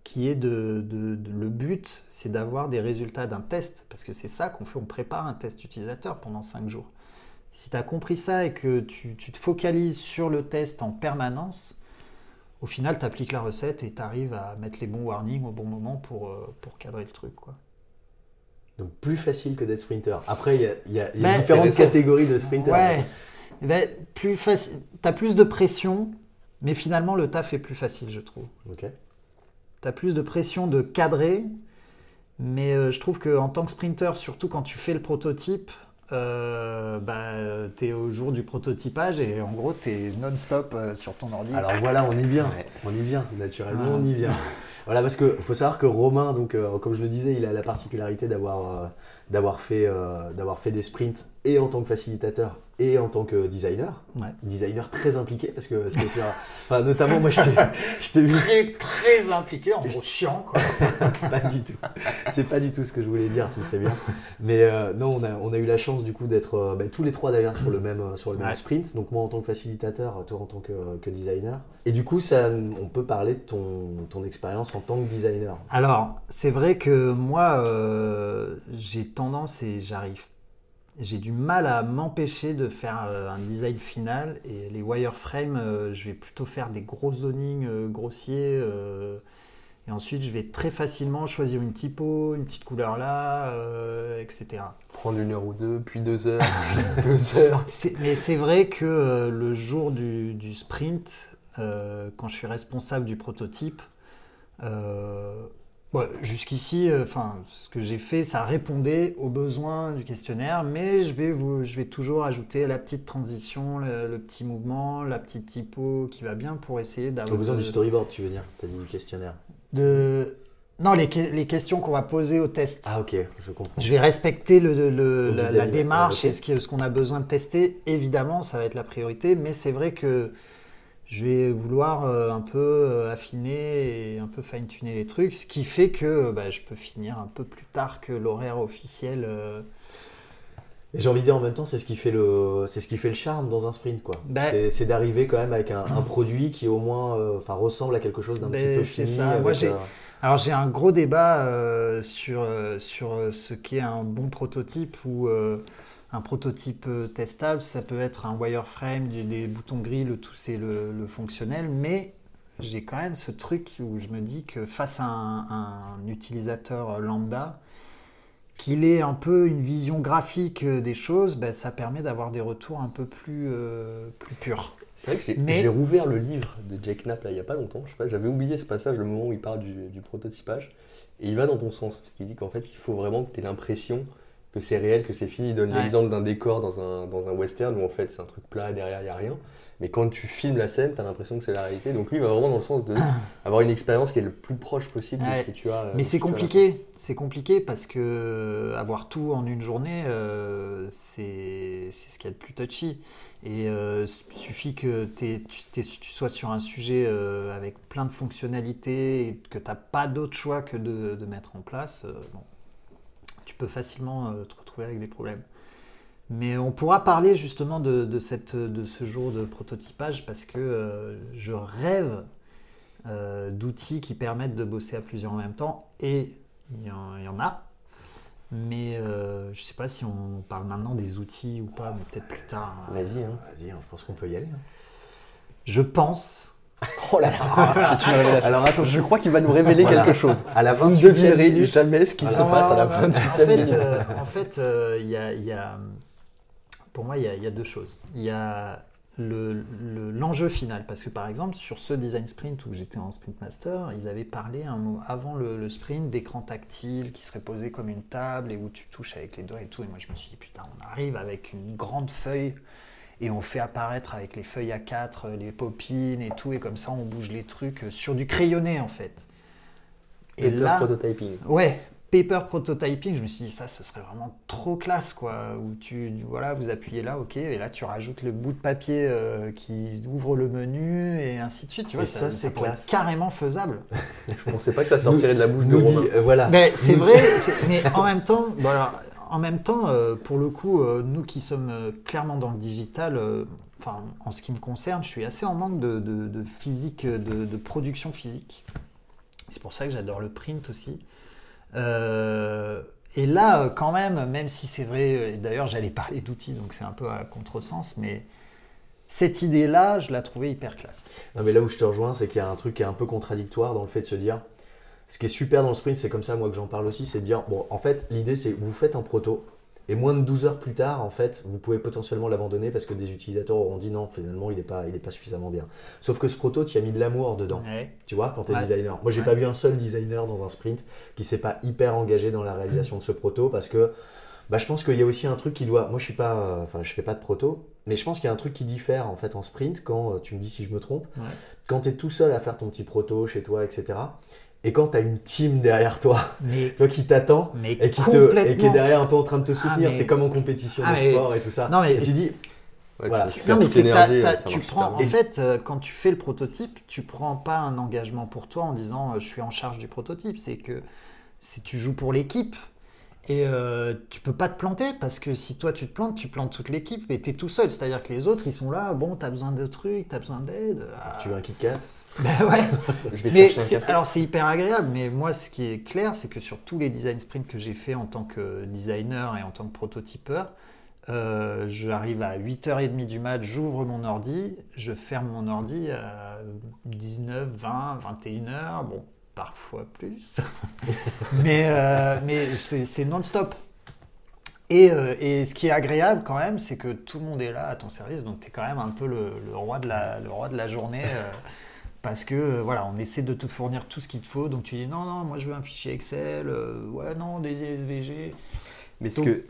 qui est de, de- de- le but, c'est d'avoir des résultats d'un test, parce que c'est ça qu'on fait, on prépare un test utilisateur pendant 5 jours. Si tu as compris ça et que tu, tu te focalises sur le test en permanence, au final, tu appliques la recette et tu arrives à mettre les bons warnings au bon moment pour, euh, pour cadrer le truc. Quoi. Donc plus facile que d'être sprinter. Après, il y a, y a- y a différentes catégories de sprinter. Ouais, Eh ben, plus faci- tu as plus de pression, mais finalement, le taf est plus facile, je trouve. Ok. Tu as plus de pression de cadrer, mais euh, je trouve qu'en tant que sprinter, surtout quand tu fais le prototype, euh, bah, tu es au jour du prototypage et en gros, tu es non-stop euh, sur ton ordi. Alors voilà, on y vient. Ouais. On y vient. Naturellement, Ah. on y vient. Voilà, parce que faut savoir que Romain, donc, euh, comme je le disais, il a la particularité d'avoir euh, d'avoir fait, d'avoir fait des sprints et en tant que facilitateur et en tant que designer. Ouais. Designer très impliqué parce que c'était sur. Enfin, notamment, moi, je t'ai- vu. Très, très impliqué, en gros, chiant. Quoi. pas du tout. C'est pas du tout ce que je voulais dire, tu le sais bien. Mais euh, non, on a, on a eu la chance du coup d'être euh, bah, tous les trois d'ailleurs sur le même, euh, sur le même sprint. Donc moi en tant que facilitateur, toi en tant que, que designer. Et du coup, ça, on peut parler de ton, ton expérience en tant que designer. Alors, c'est vrai que moi, j'ai tendance et j'arrive. J'ai du mal à m'empêcher de faire euh, un design final et les wireframes, euh, je vais plutôt faire des gros zonings euh, grossiers et ensuite je vais très facilement choisir une typo, une petite couleur là, etc. Prendre une heure ou deux, puis deux heures, puis deux heures. Mais c'est vrai que le jour du, du sprint, quand je suis responsable du prototype, Jusqu'ici, euh, ce que j'ai fait, ça répondait aux besoins du questionnaire, mais je vais, vous, je vais toujours ajouter la petite transition, le, le petit mouvement, la petite typo qui va bien pour essayer d'avoir. besoin de- du storyboard, tu veux dire T'as dit du questionnaire. de- Non, les, que- les questions qu'on va poser au test. Ah ok, je comprends. Je vais respecter le, le- la, démarche et ce qu'on a besoin de tester. Évidemment, ça va être la priorité, mais c'est vrai que je vais vouloir euh, un peu euh, affiner et un peu fine-tuner les trucs, ce qui fait que bah, je peux finir un peu plus tard que l'horaire officiel. euh. Et j'ai envie de dire en même temps, c'est ce qui fait le, c'est ce qui fait le charme dans un sprint, quoi. Bah- c'est, d'arriver quand même avec un, un produit qui au moins, enfin, ressemble à quelque chose d'un Ben, petit peu fini. ça. Moi, Alors j'ai un gros débat euh, sur, sur ce qu'est un bon prototype ou un prototype euh, testable. Ça peut être un wireframe, des boutons gris, le tout c'est le, le fonctionnel, mais j'ai quand même ce truc où je me dis que face à un, un utilisateur lambda, qu'il ait un peu une vision graphique euh, des choses, ben, ça permet d'avoir des retours un peu plus, euh, plus purs. C'est vrai que j'ai rouvert le livre de Jack Knapp là, il n'y a pas longtemps. Je sais pas, j'avais oublié ce passage, le moment où il parle du, du prototypage. Et il va dans ton sens, parce qu'il dit qu'en fait, il faut vraiment que tu aies l'impression que c'est réel, que c'est fini. Il donne Ouais. l'exemple d'un décor dans un, dans un western où en fait c'est un truc plat, derrière il n'y a rien. Mais quand tu filmes la scène, tu as l'impression que c'est la réalité. Donc lui, il va vraiment dans le sens de avoir une expérience qui est le plus proche possible de ce que tu as. euh, Mais ce c'est compliqué, c'est compliqué parce que euh, avoir tout en une journée, euh, c'est ce qu'il y a de plus touchy. Et euh, suffit que tu, tu sois sur un sujet euh, avec plein de fonctionnalités et que tu n'as pas d'autre choix que de, de mettre en place, bon, peux facilement euh, te retrouver avec des problèmes. Mais on pourra parler justement de, de cette, de ce jour de prototypage parce que euh, je rêve euh, d'outils qui permettent de bosser à plusieurs en même temps et il y en, il y en a. Mais euh, je sais pas si on parle maintenant des outils ou pas, mais peut-être plus tard. Vas-y. Hein. Vas-y, hein, je pense qu'on peut y aller. hein. Je pense. Oh là là, c'est une révélation. Alors attends, Je crois qu'il va nous révéler Voilà. quelque chose. à la Vous ne 28e devinerez minute, jamais ce qui Voilà. se passe à la Non, fin non, du en 8 fait, minute. euh, en fait, euh, il y a, il y a- pour moi, il y, a, il y a deux choses. Il y a le- le- l'enjeu final, parce que par exemple, sur ce design sprint où j'étais en sprint master, ils avaient parlé un mot- avant le, le sprint d'écran tactile qui serait posé comme une table et où tu touches avec les doigts et tout. Et moi, je me suis dit, putain, on arrive avec une grande feuille et on fait apparaître avec les feuilles A4 les popines et tout, et comme ça, on bouge les trucs sur du crayonné en fait. Et le prototyping. Ouais, paper prototyping, je me suis dit ça, ce serait vraiment trop classe quoi. Où tu, voilà, vous appuyez là, ok, et là tu rajoutes le bout de papier euh, qui ouvre le menu et ainsi de suite. Tu vois, Et ça, c'est carrément faisable. Je pensais pas que ça sortirait de la bouche de dit, Romain. euh, voilà. Mais c'est vrai, mais en même temps, bon alors, en même temps, euh, pour le coup, euh, nous qui sommes euh, clairement dans le digital, en ce qui me concerne, je suis assez en manque de, physique, de, production physique. C'est pour ça que j'adore le print aussi. Et là, quand même, même si c'est vrai, d'ailleurs j'allais parler d'outils, donc c'est un peu à contresens, mais cette idée-là, je la trouvais hyper classe. Non, mais là où je te rejoins, c'est qu'il y a un truc qui est un peu contradictoire dans le fait de se dire. Ce qui est super dans le sprint, c'est comme ça moi que j'en parle aussi, c'est de dire bon, en fait, l'idée c'est vous faites un proto et moins de 12 heures plus tard, en fait, vous pouvez potentiellement l'abandonner parce que des utilisateurs auront dit non, finalement, il n'est pas, il est pas suffisamment bien. Sauf que ce proto, tu as mis de l'amour dedans. Ouais. Tu vois, quand tu es Ouais. designer. Moi, j'ai Ouais. pas vu un seul designer dans un sprint qui s'est pas hyper engagé dans la réalisation de ce proto parce que bah, je pense qu'il y a aussi un truc qui doit. Moi, je suis pas. euh, Enfin, je fais pas de proto, mais je pense qu'il y a un truc qui diffère en fait en sprint quand euh, tu me dis si je me trompe. Ouais. Quand tu es tout seul à faire ton petit proto chez toi, etc. Et quand tu as une team derrière toi, Mais, toi qui t'attend mais et qui, te, et qui est derrière un peu en train de te soutenir, mais- c'est comme en compétition Ah, de mais- sport et tout ça. Non, mais- et tu dis, Ouais, Voilà. tu Non, mais c'est tu prends, super en fait, euh, quand tu fais le prototype, tu prends pas un engagement pour toi en disant euh, je suis en charge du prototype. C'est que si tu joues pour l'équipe et euh, tu peux pas te planter parce que si toi tu te plantes, tu plantes toute l'équipe et tu es tout seul. C'est-à-dire que les autres ils sont là, bon, tu as besoin de trucs, tu as besoin d'aide. Ah, tu veux un Kit Kat? Ben ouais. Je vais Mais un café. alors c'est hyper agréable, mais moi ce qui est clair, c'est que sur tous les design sprints que j'ai fait en tant que designer et en tant que prototypeur, euh, j'arrive à 8h30 du mat, j'ouvre mon ordi, je ferme mon ordi à 19, 20, 21h, bon, parfois plus, mais, euh, mais c'est c'est non-stop. Et, euh, et ce qui est agréable quand même, c'est que tout le monde est là à ton service, donc tu es quand même un peu le, le roi, de la, le roi de la journée. Parce que euh, voilà, on essaie de te fournir tout ce qu'il te faut. Donc tu dis non, non, moi je veux un fichier Excel, euh, ouais, non, des SVG. Mais ce Donc- que,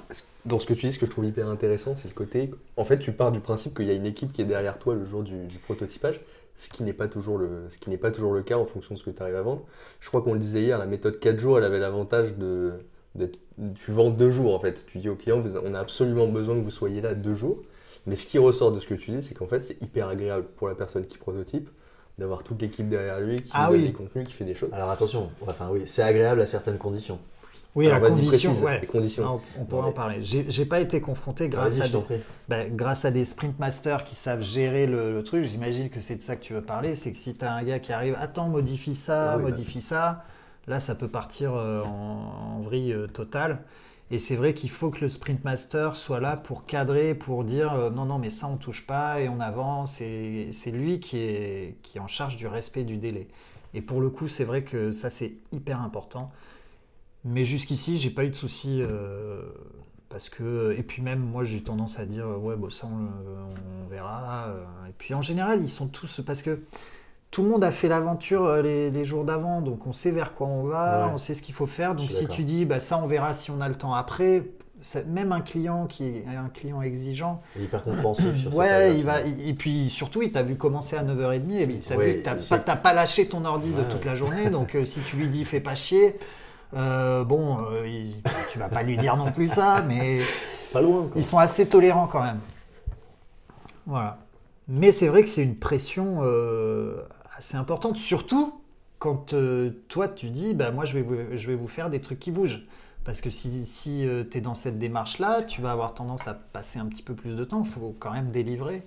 dans ce que tu dis, ce que je trouve hyper intéressant, c'est le côté. En fait, tu pars du principe qu'il y a une équipe qui est derrière toi le jour du, du prototypage, ce qui n'est pas toujours le, ce qui n'est pas toujours le cas en fonction de ce que tu arrives à vendre. Je crois qu'on le disait hier, la méthode 4 jours, elle avait l'avantage de, d'être- tu vends deux jours en fait. Tu dis au client, vous- on a absolument besoin que vous soyez là deux jours. Mais ce qui ressort de ce que tu dis, c'est qu'en fait, c'est hyper agréable pour la personne qui prototype d'avoir toute l'équipe derrière lui, qui Ah lui donne oui. les contenus, qui fait des choses. Alors attention, enfin oui, c'est agréable à certaines conditions. Oui, Alors, la vas-y, condition, précise ouais. les conditions. Non, on pourrait Ouais. en parler. J'ai pas été confronté grâce à des-. Ben, grâce à des sprint masters qui savent gérer le, le truc, j'imagine que c'est de ça que tu veux parler, c'est que si tu as un gars qui arrive, attends, modifie ça, Ah oui, modifie ça, là ça peut partir euh, en, en vrille euh, totale. Et c'est vrai qu'il faut que le sprint master soit là pour cadrer, pour dire euh, non, non, mais ça on touche pas et on avance. Et c'est lui qui est, qui en charge du respect du délai. Et pour le coup, c'est vrai que ça c'est hyper important. Mais jusqu'ici, j'ai pas eu de soucis. euh, parce que, et puis même, moi, j'ai tendance à dire, euh, ouais, bon, ça, on, le- on verra. euh, Et puis en général, ils sont tous, parce que tout le monde a fait l'aventure euh, les, les jours d'avant, donc on sait vers quoi on va, Ouais. on sait ce qu'il faut faire. Donc si tu dis, bah, ça, on verra si on a le temps après, même un client qui est un client exigeant, Il est hyper compréhensif sur ouais, il va, et puis surtout, il t'a vu commencer à 9h30, et puis t'as Ouais, vu, t'as c'est- pas, t'as pas lâché ton ordi de toute la journée, donc euh, si tu lui dis fais pas chier, euh, bon, euh, il- tu vas pas lui dire non plus ça, mais Pas loin, quoi. ils sont assez tolérants quand même. Voilà. Mais c'est vrai que c'est une pression assez importante, surtout quand euh, toi tu dis bah moi je vais, vous, faire des trucs qui bougent. Parce que si, si tu es dans cette démarche-là, tu vas avoir tendance à passer un petit peu plus de temps, il faut quand même délivrer.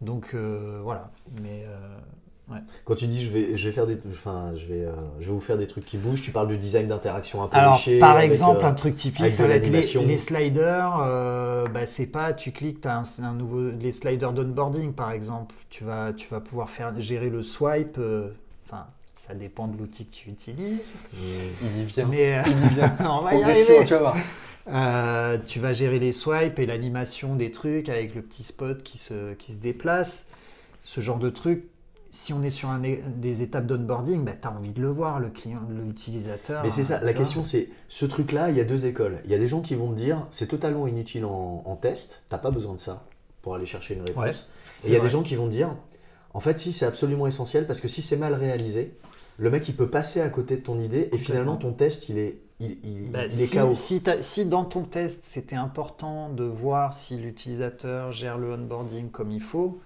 Donc euh, voilà. Mais Quand tu dis je vais, je vais faire des, enfin, je vais, euh, je vais vous faire des trucs qui bougent, tu parles du design d'interaction un peu Alors, par avec, exemple, euh, un truc typique, ça va être les, sliders. euh, bah, c'est pas, tu cliques, tu as un, un nouveau, les sliders d'onboarding, par exemple. Tu vas, tu vas pouvoir faire gérer le swipe. euh, Enfin, ça dépend de l'outil que tu utilises. Il y vient. Mais euh, Il y vient. on va y Progression, arriver. tu vas voir. Euh, tu vas gérer les swipes et l'animation des trucs avec le petit spot qui se, qui se déplace. Ce genre de truc. Si on est sur un, des étapes d'onboarding, bah, tu as envie de le voir, le client, l'utilisateur. Mais c'est ça, hein, la tu vois. question c'est, ce truc-là, il y a deux écoles. Il y a des gens qui vont te dire, c'est totalement inutile en, en test, t'as pas besoin de ça pour aller chercher une réponse. Ouais, et il y a des gens qui vont te dire, en fait, si c'est absolument essentiel, parce que si c'est mal réalisé, le mec il peut passer à côté de ton idée et finalement ton test il est, il, il- Bah, il est si, KO. si t'as- si dans ton test c'était important de voir si l'utilisateur gère le onboarding comme il faut,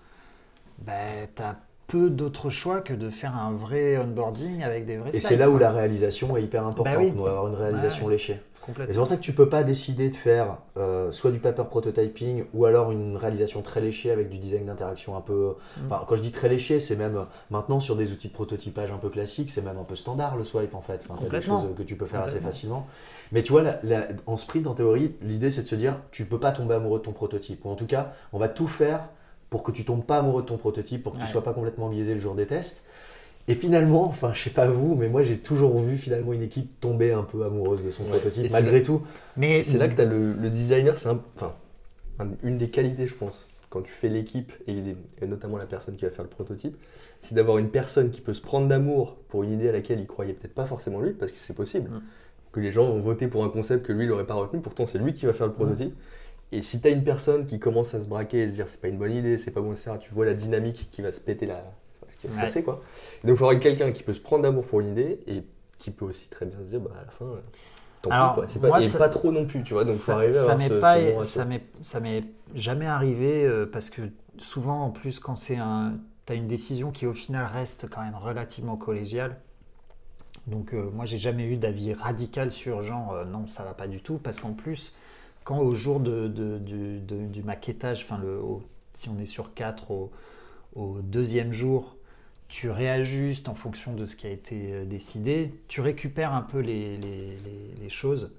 bah, tu as peu d'autres choix que de faire un vrai onboarding avec des vrais Et c'est là où la réalisation est hyper importante. Bah oui. On doit avoir une réalisation Ouais. léchée. C'est pour ça que tu peux pas décider de faire euh, soit du paper prototyping ou alors une réalisation très léchée avec du design d'interaction un peu. Mm. Enfin, quand je dis très léché, c'est même euh, maintenant sur des outils de prototypage un peu classiques, c'est même un peu standard le swipe en fait. Enfin, des choses que tu peux faire assez facilement. Mais tu vois, la- la- en sprint, en théorie, l'idée c'est de se dire tu peux pas tomber amoureux de ton prototype. Ou en tout cas, on va tout faire pour que tu tombes pas amoureux de ton prototype, pour que tu Ouais. sois pas complètement biaisé le jour des tests. Et finalement, enfin, je sais pas vous, mais moi j'ai toujours vu finalement une équipe tomber un peu amoureuse de son Ouais. prototype, Et malgré tout. Mais c'est là que tu as le, le designer, c'est un- enfin, un- une des qualités, je pense, quand tu fais l'équipe, et, notamment la personne qui va faire le prototype, c'est d'avoir une personne qui peut se prendre d'amour pour une idée à laquelle il croyait peut-être pas forcément lui, parce que c'est possible. Mm. Que les gens vont voter pour un concept que lui, il n'aurait pas retenu, pourtant c'est lui qui va faire le prototype. Et si tu as une personne qui commence à se braquer et se dire c'est pas une bonne idée, c'est pas bon, etc., tu vois la dynamique qui va se péter la. ce qui va se Ouais. passer, quoi. Donc il faudra quelqu'un qui peut se prendre d'amour pour une idée et qui peut aussi très bien se dire bah, à la fin. euh, Tant Alors, pis, quoi. C'est pas, moi, ça- pas trop non plus, tu vois. Donc, faut ça, à ça m'est pas, ce ça m'est, jamais arrivé euh, parce que souvent, en plus, quand c'est un, t'as une décision qui au final reste quand même relativement collégiale. Donc euh, moi, j'ai jamais eu d'avis radical sur genre euh, non, ça va pas du tout parce qu'en plus, au jour du, maquettage, si on est sur 4 au, deuxième jour, tu réajustes en fonction de ce qui a été euh, décidé, tu récupères un peu les, choses.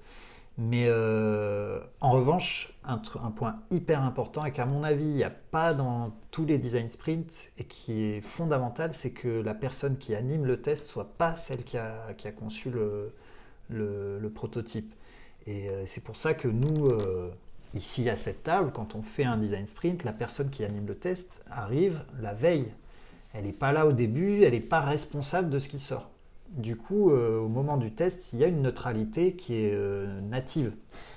Mais euh, en revanche, un, point hyper important et qu'à mon avis, il n'y a pas dans tous les design sprints et qui est fondamental, c'est que la personne qui anime le test soit pas celle qui a, conçu le prototype. Et euh, c'est pour ça que nous, euh, ici à cette table, quand on fait un design sprint, la personne qui anime le test arrive la veille. elle n'est pas là au début, elle n'est pas responsable de ce qui sort. Du coup, euh, au moment du test, il y a une neutralité qui est native.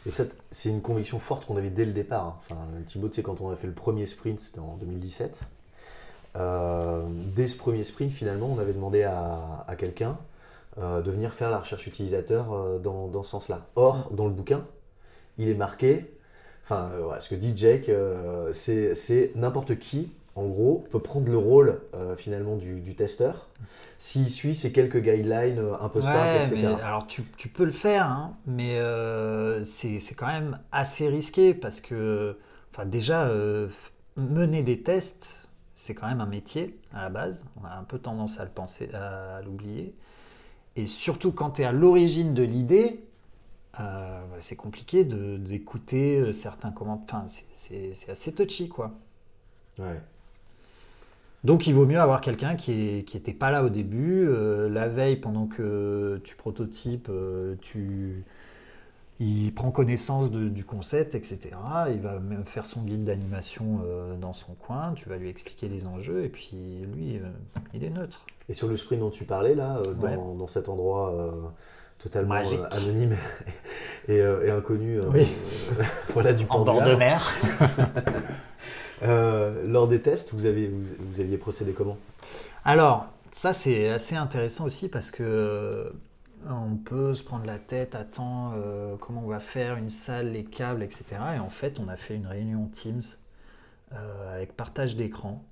Et c'est une conviction forte qu'on avait dès le départ. hein. Enfin, Thibaut, tu sais, quand on a fait le premier sprint, c'était en 2017. euh, dès ce premier sprint, finalement, on avait demandé à quelqu'un euh, de venir faire la recherche utilisateur euh, dans, dans ce sens-là. Or, dans le bouquin, il est marqué, enfin, euh, ce que dit Jake, euh, c'est n'importe qui, en gros, peut prendre le rôle finalement du, du testeur s'il suit ces quelques guidelines un peu simples, etc. mais alors tu, tu peux le faire, hein, mais c'est quand même assez risqué parce que, enfin déjà, mener des tests, c'est quand même un métier à la base. On a un peu tendance à le penser, à l'oublier. Et surtout quand tu es à l'origine de l'idée, euh, bah, c'est compliqué d'écouter euh, certains commentaires. Enfin, c'est- assez touchy, quoi. Ouais. Donc il vaut mieux avoir quelqu'un qui n'était pas là au début, euh, la veille pendant que tu prototypes, euh, tu, il prend connaissance de- du concept, etc. Il va même faire son guide d'animation euh, dans son coin, tu vas lui expliquer les enjeux et puis lui, euh, il est neutre. Et sur le sprint dont tu parlais, là, euh, dans, Ouais. dans cet endroit totalement anonyme et, et inconnu Oui. voilà, du En bord de mer. Lors des tests, vous, avez, vous, vous aviez procédé comment? Alors, ça c'est assez intéressant aussi parce que on peut se prendre la tête, attends, euh, comment on va faire une salle, les câbles, etc. Et en fait, on a fait une réunion Teams euh, avec partage d'écran.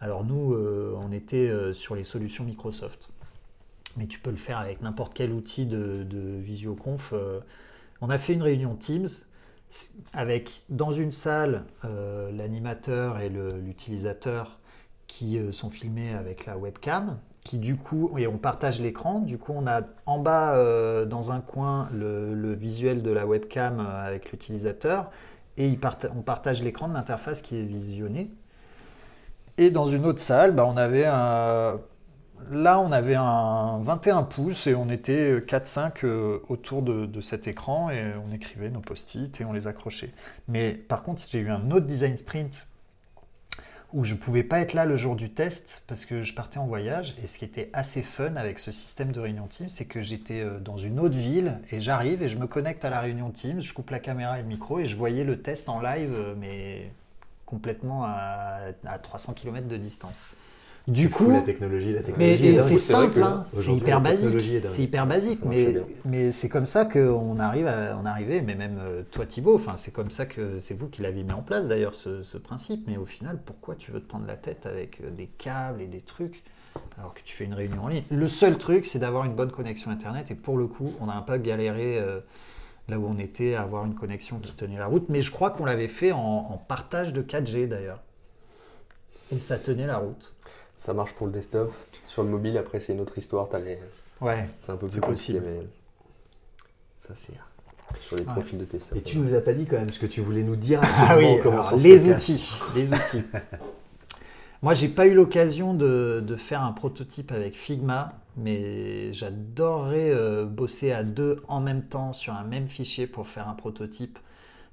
Alors nous, euh, on était sur les solutions Microsoft. Mais tu peux le faire avec n'importe quel outil de, visioconf. on a fait une réunion Teams avec dans une salle l'animateur et l'utilisateur qui sont filmés avec la webcam, qui du coup, et on partage l'écran, du coup on a en bas euh, dans un coin le, visuel de la webcam euh, avec l'utilisateur, et on partage l'écran de l'interface qui est visionnée. Et dans une autre salle, bah, on avait un... Là, on avait un 21 pouces et on était 4-5 euh, autour de, de cet écran et on écrivait nos post-it et on les accrochait. Mais par contre, j'ai eu un autre design sprint où je pouvais pas être là le jour du test parce que je partais en voyage. Et ce qui était assez fun avec ce système de réunion Teams, c'est que j'étais euh, dans une autre ville et j'arrive et je me connecte à la réunion Teams, je coupe la caméra et le micro et je voyais le test en live, euh, mais complètement à, à 300 km de distance. Du C'est fou, coup, la technologie, la mais technologie. dingue. c'est simple, hein, c'est hyper basique. C'est hyper basique, mais, mais c'est comme ça qu'on arrive à en arriver. Mais même euh, toi, Thibaut, enfin, c'est comme ça que c'est vous qui l'avez mis en place d'ailleurs ce, ce principe. Mais au final, pourquoi tu veux te prendre la tête avec euh, des câbles et des trucs alors que tu fais une réunion en ligne? Le seul truc, c'est d'avoir une bonne connexion internet. Et pour le coup, on a un peu galéré. euh, Là où on était, à avoir une connexion qui tenait la route. Mais je crois qu'on l'avait fait en, en partage de 4G d'ailleurs. Et ça tenait la route. Ça marche pour le desktop. Sur le mobile, après, c'est une autre histoire. t'as les- Ouais. C'est un peu plus compliqué, possible. mais ça, c'est sur les Ouais. profils de testeurs. Et tu nous as pas dit quand même ce que tu voulais nous dire Ah oui, les outils. Les outils. Moi, j'ai pas eu l'occasion de, de faire un prototype avec Figma, mais j'adorerais euh, bosser à deux en même temps sur un même fichier pour faire un prototype,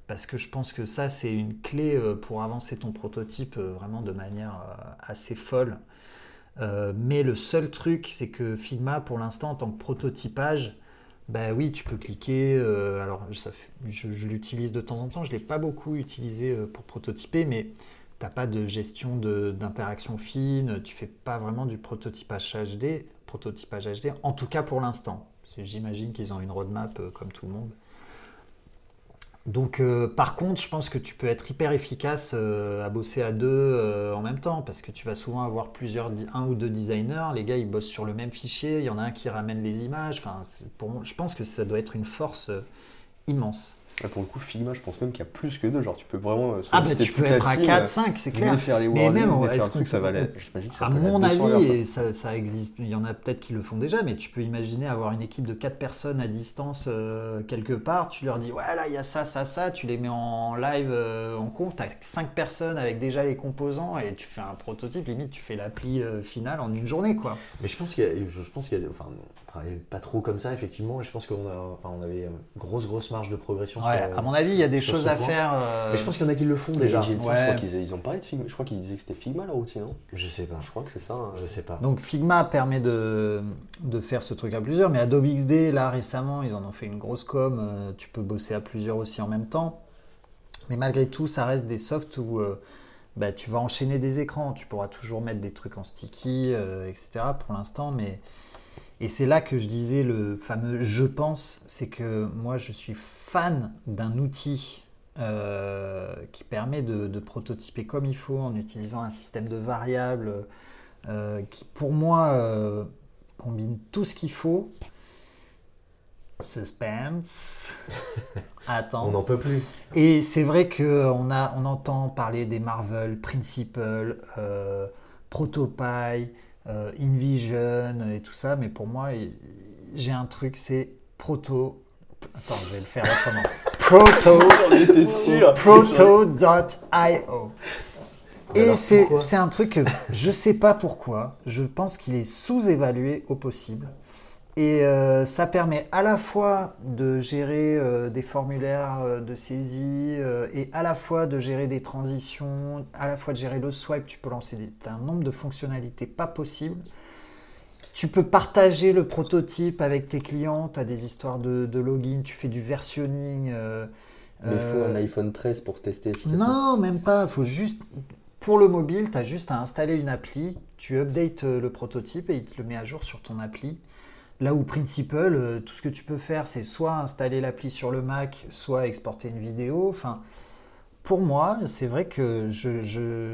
parce que je pense que ça, c'est une clé euh, pour avancer ton prototype euh, vraiment de manière euh, assez folle. Euh, mais le seul truc, c'est que Figma, pour l'instant, en tant que prototypage, bah oui, tu peux cliquer. euh, alors, je, l'utilise de temps en temps. Je ne l'ai pas beaucoup utilisé euh, pour prototyper, mais tu n'as pas de gestion d'interaction fine. Tu fais pas vraiment du prototypage HD. Prototypage HD, en tout cas pour l'instant. J'imagine qu'ils ont une roadmap comme tout le monde. Donc, euh, par contre, je pense que tu peux être hyper efficace euh, à bosser à deux euh, en même temps, parce que tu vas souvent avoir plusieurs, un ou deux designers. Les gars, ils bossent sur le même fichier. Il y en a un qui ramène les images. Enfin, je pense que ça doit être une force immense. Ah, pour le coup, Figma, je pense même qu'il y a plus que deux. Genre, tu peux vraiment. euh, Ah, bah tu peux être à team, 4, euh, 5, c'est clair. faire les Mais même, venez faire un truc, ça peut- va aller. J'imagine que ça À mon 200 à l'heure, avis, ça, ça existe, il y en a peut-être qui le font déjà, mais tu peux imaginer avoir une équipe de 4 personnes à distance euh, quelque part, tu leur dis ouais là il y a ça, ça, ça, tu les mets en live, euh, en conf, tu as 5 personnes avec déjà les composants et tu fais un prototype, limite tu fais l'appli euh, finale en une journée quoi. Mais je pense qu'il y a, je, pense qu'il y a, enfin, on travaillait pas trop comme ça effectivement. Je pense qu'on a, enfin, on avait une grosse grosse marge de progression Ouais, sur- à mon avis, il y a des choses à point. faire. euh, Mais je pense qu'il y en a qui le font déjà. Je crois qu'ils ils ont parlé de Figma. Je crois qu'ils disaient que c'était Figma leur outil, non Je sais pas. Je crois que c'est ça. hein. Je sais pas. Donc Figma permet de, de faire ce truc à plusieurs, mais Adobe XD, là récemment, ils en ont fait une grosse com, euh, tu peux bosser à plusieurs aussi en même temps. Mais malgré tout, ça reste des softs où euh, bah, tu vas enchaîner des écrans, tu pourras toujours mettre des trucs en sticky, euh, etc. pour l'instant, mais... Et c'est là que je disais le fameux je pense, c'est que moi je suis fan d'un outil euh, qui permet de, de prototyper comme il faut en utilisant un système de variables euh, qui pour moi euh, combine tout ce qu'il faut. Suspense. Attends. On n'en peut plus. Et c'est vrai qu'on on entend parler des Marvel, Principle, Protopie, euh, InVision et tout ça, mais pour moi, j'ai un truc, c'est Proto. Attends, je vais le faire autrement. Proto. J'en étais sûr. Proto.io. Et c'est un truc que je sais pas pourquoi. Je pense qu'il est sous-évalué au possible. Et euh, ça permet à la fois de gérer euh, des formulaires euh, de saisie et à la fois de gérer des transitions, à la fois de gérer le swipe. Tu peux lancer des, un nombre de fonctionnalités pas possible. Tu peux partager le prototype avec tes clients. Tu as des histoires de, de login, tu fais du versionning. Mais il faut un iPhone 13 pour tester non, même pas. Faut juste pour le mobile, tu as juste à installer une appli, tu updates le prototype et il te le met à jour sur ton appli. Là où Principle, euh, tout ce que tu peux faire, c'est soit installer l'appli sur le Mac, soit exporter une vidéo. Enfin, pour moi, c'est vrai que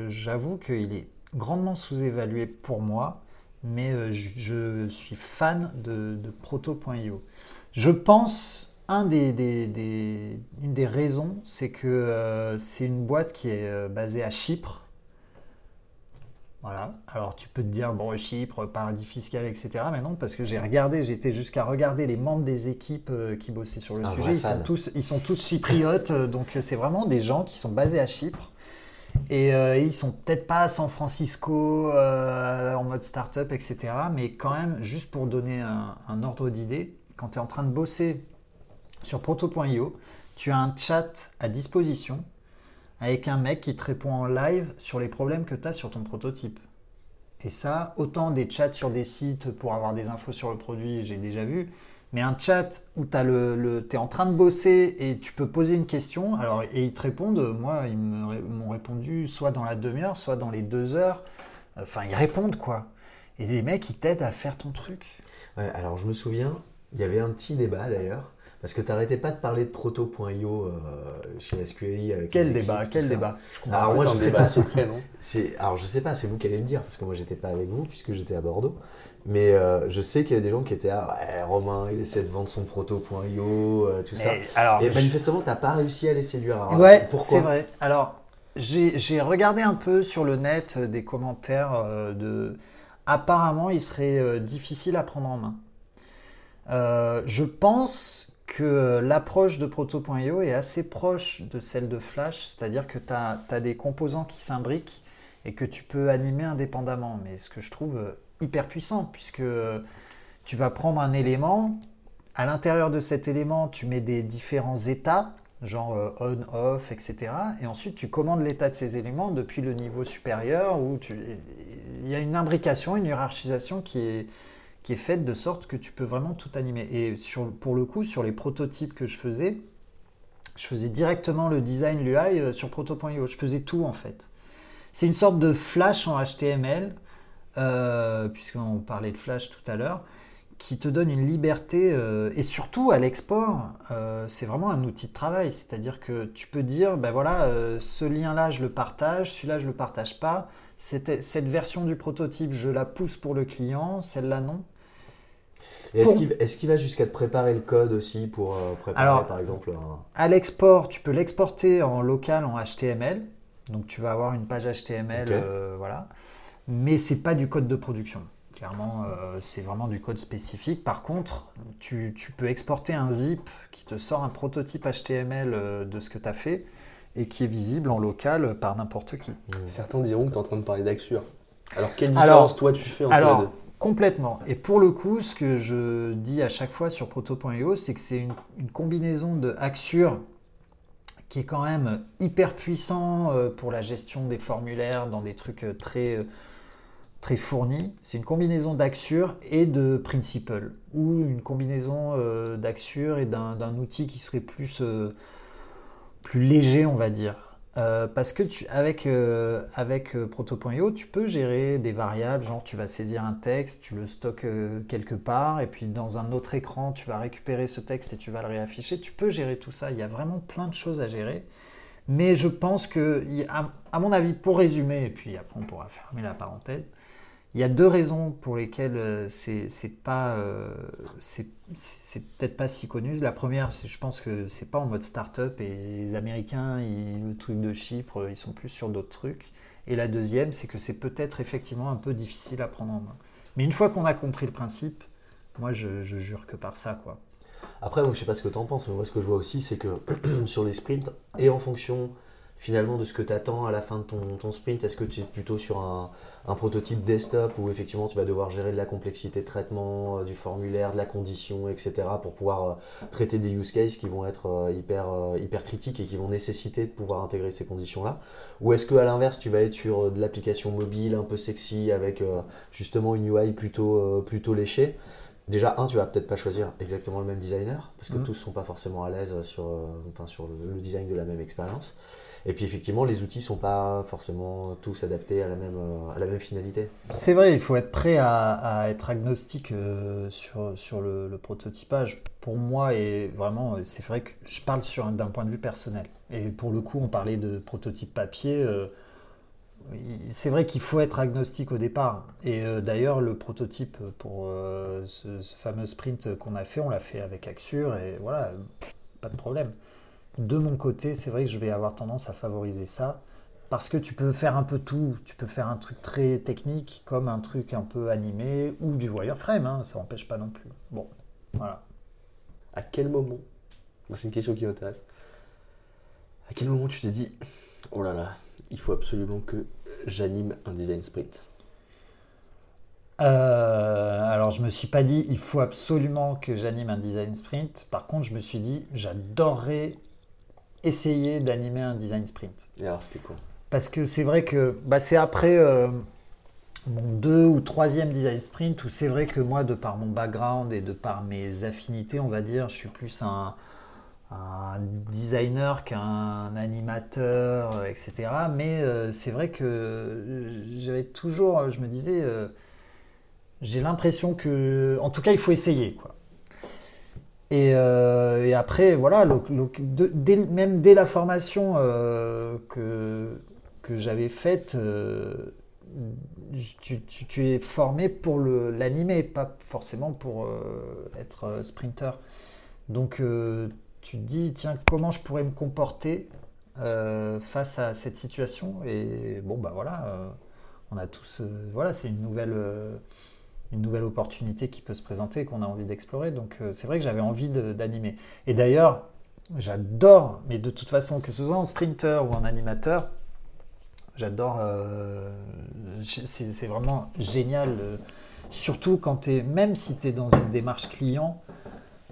j'avoue qu'il est grandement sous-évalué pour moi, mais euh, je, suis fan de, Proto.io. Je pense, une des raisons, c'est que euh, c'est une boîte qui est basée à Chypre. Voilà. Alors tu peux te dire, bon, Chypre, paradis fiscal, etc. Mais non, parce que j'ai regardé, j'étais jusqu'à regarder les membres des équipes euh, qui bossaient sur le sujet. Ils sont, tous, ils sont tous chypriotes, euh, donc euh, c'est vraiment des gens qui sont basés à Chypre. Et euh, ils sont peut-être pas à San Francisco euh, en mode start-up, etc. Mais quand même, juste pour donner un, un ordre d'idée, quand tu es en train de bosser sur proto.io, tu as un chat à disposition avec un mec qui te répond en live sur les problèmes que tu as sur ton prototype. Et ça, autant des chats sur des sites pour avoir des infos sur le produit, j'ai déjà vu, mais un chat où tu le, le, es en train de bosser et tu peux poser une question, alors, et ils te répondent, moi, ils m'ont répondu soit dans la demi-heure, soit dans les deux heures. Enfin, ils répondent quoi. Et les mecs, ils t'aident à faire ton truc. Ouais, alors je me souviens, il y avait un petit débat d'ailleurs, parce que tu n'arrêtais pas de parler de proto.io euh, chez SQLI. avec Quel les débat, équipes, quel ça. débat. Je Alors moi je Un sais débat pas, secret, non? C'est alors je sais pas, c'est vous qui allez me dire parce que moi j'étais pas avec vous puisque j'étais à Bordeaux. Mais euh, je sais qu'il y a des gens qui étaient ouais, Romain, il essaie de vendre son proto.io, euh, tout ça. Alors, Et je- manifestement, t'as pas réussi à les séduire. Alors, Ouais, pourquoi? c'est vrai. Alors, j'ai regardé un peu sur le net euh, des commentaires euh, de. Apparemment, il serait euh, difficile à prendre en main. Euh, je pense que l'approche de Proto.io est assez proche de celle de Flash, c'est-à-dire que tu as, des composants qui s'imbriquent et que tu peux animer indépendamment. Mais ce que je trouve euh, hyper puissant, puisque euh, tu vas prendre un élément, à l'intérieur de cet élément, tu mets des différents états, genre euh, on, off, etc. Et ensuite, tu commandes l'état de ces éléments depuis le niveau supérieur où il y a une imbrication, une hiérarchisation qui est, qui est faite de sorte que tu peux vraiment tout animer. Et sur, pour le coup, sur les prototypes que je faisais, je faisais directement le design, l'UI euh, sur proto.io. Je faisais tout en fait. C'est une sorte de flash en HTML, euh, puisqu'on parlait de flash tout à l'heure, qui te donne une liberté euh, et surtout à l'export, c'est vraiment un outil de travail. C'est-à-dire que tu peux dire, ben voilà, ce lien-là je le partage, celui-là je le partage pas. Cette version du prototype je la pousse pour le client, celle-là non. Et Est-ce Pour- qu'il est-ce qu'il va jusqu'à te préparer le code aussi pour euh, préparer Alors- par exemple un... À l'export, tu peux l'exporter en local en HTML. Donc tu vas avoir une page HTML, euh, voilà. Mais c'est pas du code de production. Clairement, euh, c'est vraiment du code spécifique. Par contre, tu, tu peux exporter un zip qui te sort un prototype HTML de ce que tu as fait et qui est visible en local par n'importe qui. Certains diront que tu es en train de parler d'Axure. Alors, quelle Alors- différence, toi, tu fais entre Alors, les deux? Complètement. Et pour le coup, ce que je dis à chaque fois sur proto.io, c'est que c'est une, combinaison de Axure qui est quand même hyper puissant euh, pour la gestion des formulaires dans des trucs euh, très, euh, très fournis. C'est une combinaison d'Axure et de Principle, ou une combinaison d'Axure et d'un outil qui serait plus léger, on va dire. Euh, parce que tu, avec, euh, avec euh, Proto.io, tu peux gérer des variables, genre tu vas saisir un texte, tu le stockes quelque part, et puis dans un autre écran, tu vas récupérer ce texte et tu vas le réafficher. Tu peux gérer tout ça, il y a vraiment plein de choses à gérer. Mais je pense que, à mon avis, pour résumer, et puis après on pourra fermer la parenthèse, il y a deux raisons pour lesquelles euh, c'est pas euh, c'est peut-être pas si connu. La première, c'est je pense que c'est pas en mode start-up et les Américains, ils- le truc de Chypre, ils sont plus sur d'autres trucs. Et la deuxième, c'est que c'est peut-être effectivement un peu difficile à prendre en main. Mais une fois qu'on a compris le principe, moi je, jure que par ça quoi. Après, moi, je sais pas ce que tu en penses, mais moi, ce que je vois aussi, c'est que sur les sprints, et en fonction finalement de ce que tu attends à la fin de ton sprint, est-ce que tu es plutôt sur un, un prototype desktop où effectivement tu vas devoir gérer de la complexité de traitement, euh, du formulaire, de la condition, etc. pour pouvoir euh, traiter des use cases qui vont être euh, hyper, hyper critiques et qui vont nécessiter de pouvoir intégrer ces conditions-là Ou est-ce que à l'inverse, tu vas être sur de l'application mobile un peu sexy avec justement une UI plutôt, plutôt léchée? Déjà, un, tu vas peut-être pas choisir exactement le même designer, parce que Mhm. tous sont pas forcément à l'aise sur, enfin, sur le, le design de la même expérience. Et puis effectivement, les outils sont pas forcément tous adaptés à la même, euh, à la même finalité. C'est vrai, il faut être prêt à, être agnostique euh, sur, sur le, prototypage. Pour moi, et vraiment, c'est vrai que je parle sur un- d'un point de vue personnel. Et pour le coup, on parlait de prototype papier. euh, c'est vrai qu'il faut être agnostique au départ. Et d'ailleurs, le prototype pour ce fameux sprint qu'on a fait, on l'a fait avec Axure et voilà, pas de problème. De mon côté, c'est vrai que je vais avoir tendance à favoriser ça. Parce que tu peux faire un peu tout. Tu peux faire un truc très technique, comme un truc un peu animé, ou du wireframe, hein, ça n'empêche pas non plus. Bon, voilà. À quel moment Moi, c'est une question qui m'intéresse. À quel moment tu t'es dit Oh là là, il faut absolument que j'anime un design sprint? Euh, alors, je me suis pas dit, il faut absolument que j'anime un design sprint. Par contre, je me suis dit, j'adorerais essayer d'animer un design sprint. Et alors, c'était quoi? Parce que c'est vrai que bah, c'est après euh, mon deux ou troisième design sprint où c'est vrai que moi, de par mon background et de par mes affinités, on va dire, je suis plus un, un designer qu'un animateur, etc. Mais euh, c'est vrai que j'avais toujours, je me disais, euh, j'ai l'impression que, en tout cas, il faut essayer, quoi. Et, euh, et après, voilà, dès- même dès la formation euh, que, que j'avais faite, euh, tu, es formé pour l'animer, pas forcément pour être sprinter. Donc tu te dis, tiens, comment je pourrais me comporter face à cette situation? Et bon, bah voilà, on a tous, voilà, c'est une nouvelle. Une nouvelle opportunité qui peut se présenter, qu'on a envie d'explorer. Donc euh, c'est vrai que j'avais envie d'animer. Et d'ailleurs, j'adore, mais de toute façon, que ce soit en sprinter ou en animateur, j'adore. euh, c'est c'est vraiment génial. euh, surtout quand tu es, même si tu es dans une démarche client,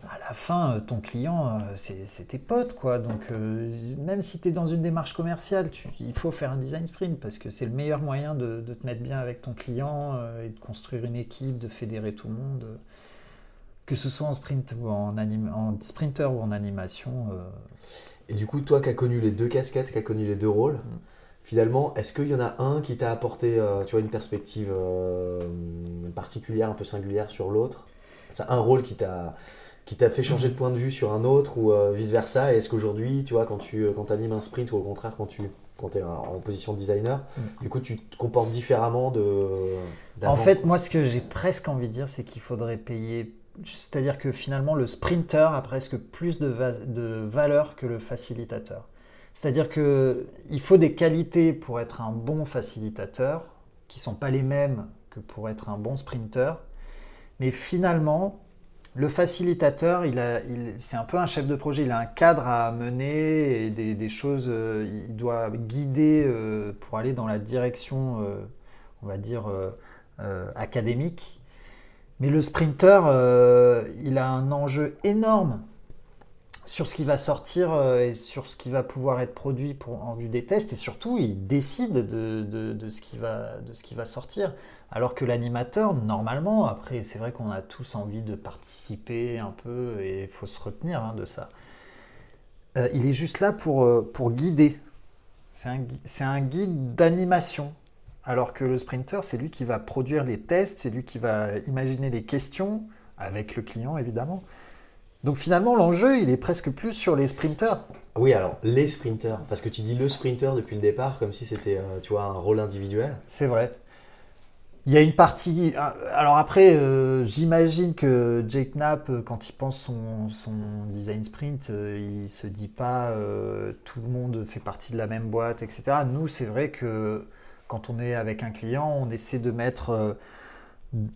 à la fin, euh, ton client, euh, c'est tes potes, quoi. Donc, euh, même si tu es dans une démarche commerciale, tu- il faut faire un design sprint parce que c'est le meilleur moyen de, de te mettre bien avec ton client euh, et de construire une équipe, de fédérer tout le monde. euh, que ce soit en sprint ou en, anim- en sprinter ou en animation. Et du coup, toi qui as connu les deux casquettes, qui as connu les deux rôles, finalement, est-ce qu'il y en a un qui t'a apporté tu vois, une perspective particulière, un peu singulière sur l'autre? C'est un rôle qui t'a qui t'a fait changer de point de vue sur un autre ou vice versa est-ce qu'aujourd'hui, tu vois, quand tu quand animes un sprint ou au contraire quand tu quand es en position de designer, Mm. du coup, tu te comportes différemment de. En fait, moi, ce que j'ai presque envie de dire, c'est qu'il faudrait payer. C'est-à-dire que finalement, le sprinter a presque plus de, va- de valeur que le facilitateur. C'est-à-dire qu'il faut des qualités pour être un bon facilitateur, qui ne sont pas les mêmes que pour être un bon sprinter. Mais finalement, le facilitateur, c'est un peu un chef de projet. Il a un cadre à mener et des, choses. euh, il doit guider euh, pour aller dans la direction, euh, on va dire, académique. Mais le sprinter, il a un enjeu énorme sur ce qui va sortir et sur ce qui va pouvoir être produit en vue des tests et surtout il décide de ce qui va sortir. Alors que l'animateur, normalement, après c'est vrai qu'on a tous envie de participer un peu et il faut se retenir hein, de ça. Euh, il est juste là pour, euh, pour guider. C'est un, un guide d'animation. Alors que le sprinter, c'est lui qui va produire les tests, c'est lui qui va imaginer les questions, avec le client évidemment. Donc finalement, l'enjeu, il est presque plus sur les sprinters. Oui, alors les sprinters, parce que tu dis le sprinter depuis le départ, comme si c'était, euh, tu vois, un rôle individuel. C'est vrai. Il y a une partie. Euh, alors après, euh, j'imagine que Jake Knapp, quand il pense son, design sprint, il se dit pas tout le monde fait partie de la même boîte, etc. Nous, c'est vrai que quand on est avec un client, on essaie de mettre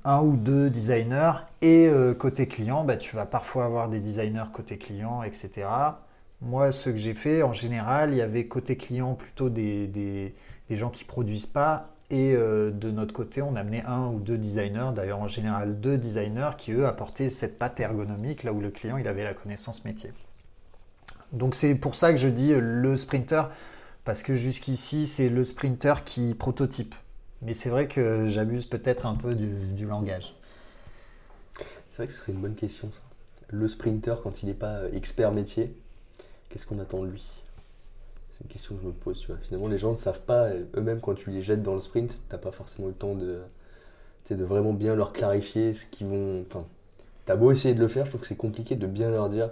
un ou deux designers et euh, côté client, bah, tu vas parfois avoir des designers côté client, etc. Moi, ce que j'ai fait, en général, il y avait côté client plutôt des, des, des gens qui produisent pas et euh, de notre côté, on amenait un ou deux designers, d'ailleurs en général deux designers qui eux apportaient cette patte ergonomique là où le client il avait la connaissance métier. Donc c'est pour ça que je dis le sprinter parce que jusqu'ici c'est le sprinter qui prototype. Mais c'est vrai que j'abuse peut-être un peu du, langage. C'est vrai que ce serait une bonne question, ça. Le sprinter, quand il n'est pas expert métier, qu'est-ce qu'on attend de lui? C'est une question que je me pose, tu vois. Finalement, les gens ne savent pas, eux-mêmes, quand tu les jettes dans le sprint, tu n'as pas forcément le temps de, de vraiment bien leur clarifier ce qu'ils vont. Enfin, tu as beau essayer de le faire, je trouve que c'est compliqué de bien leur dire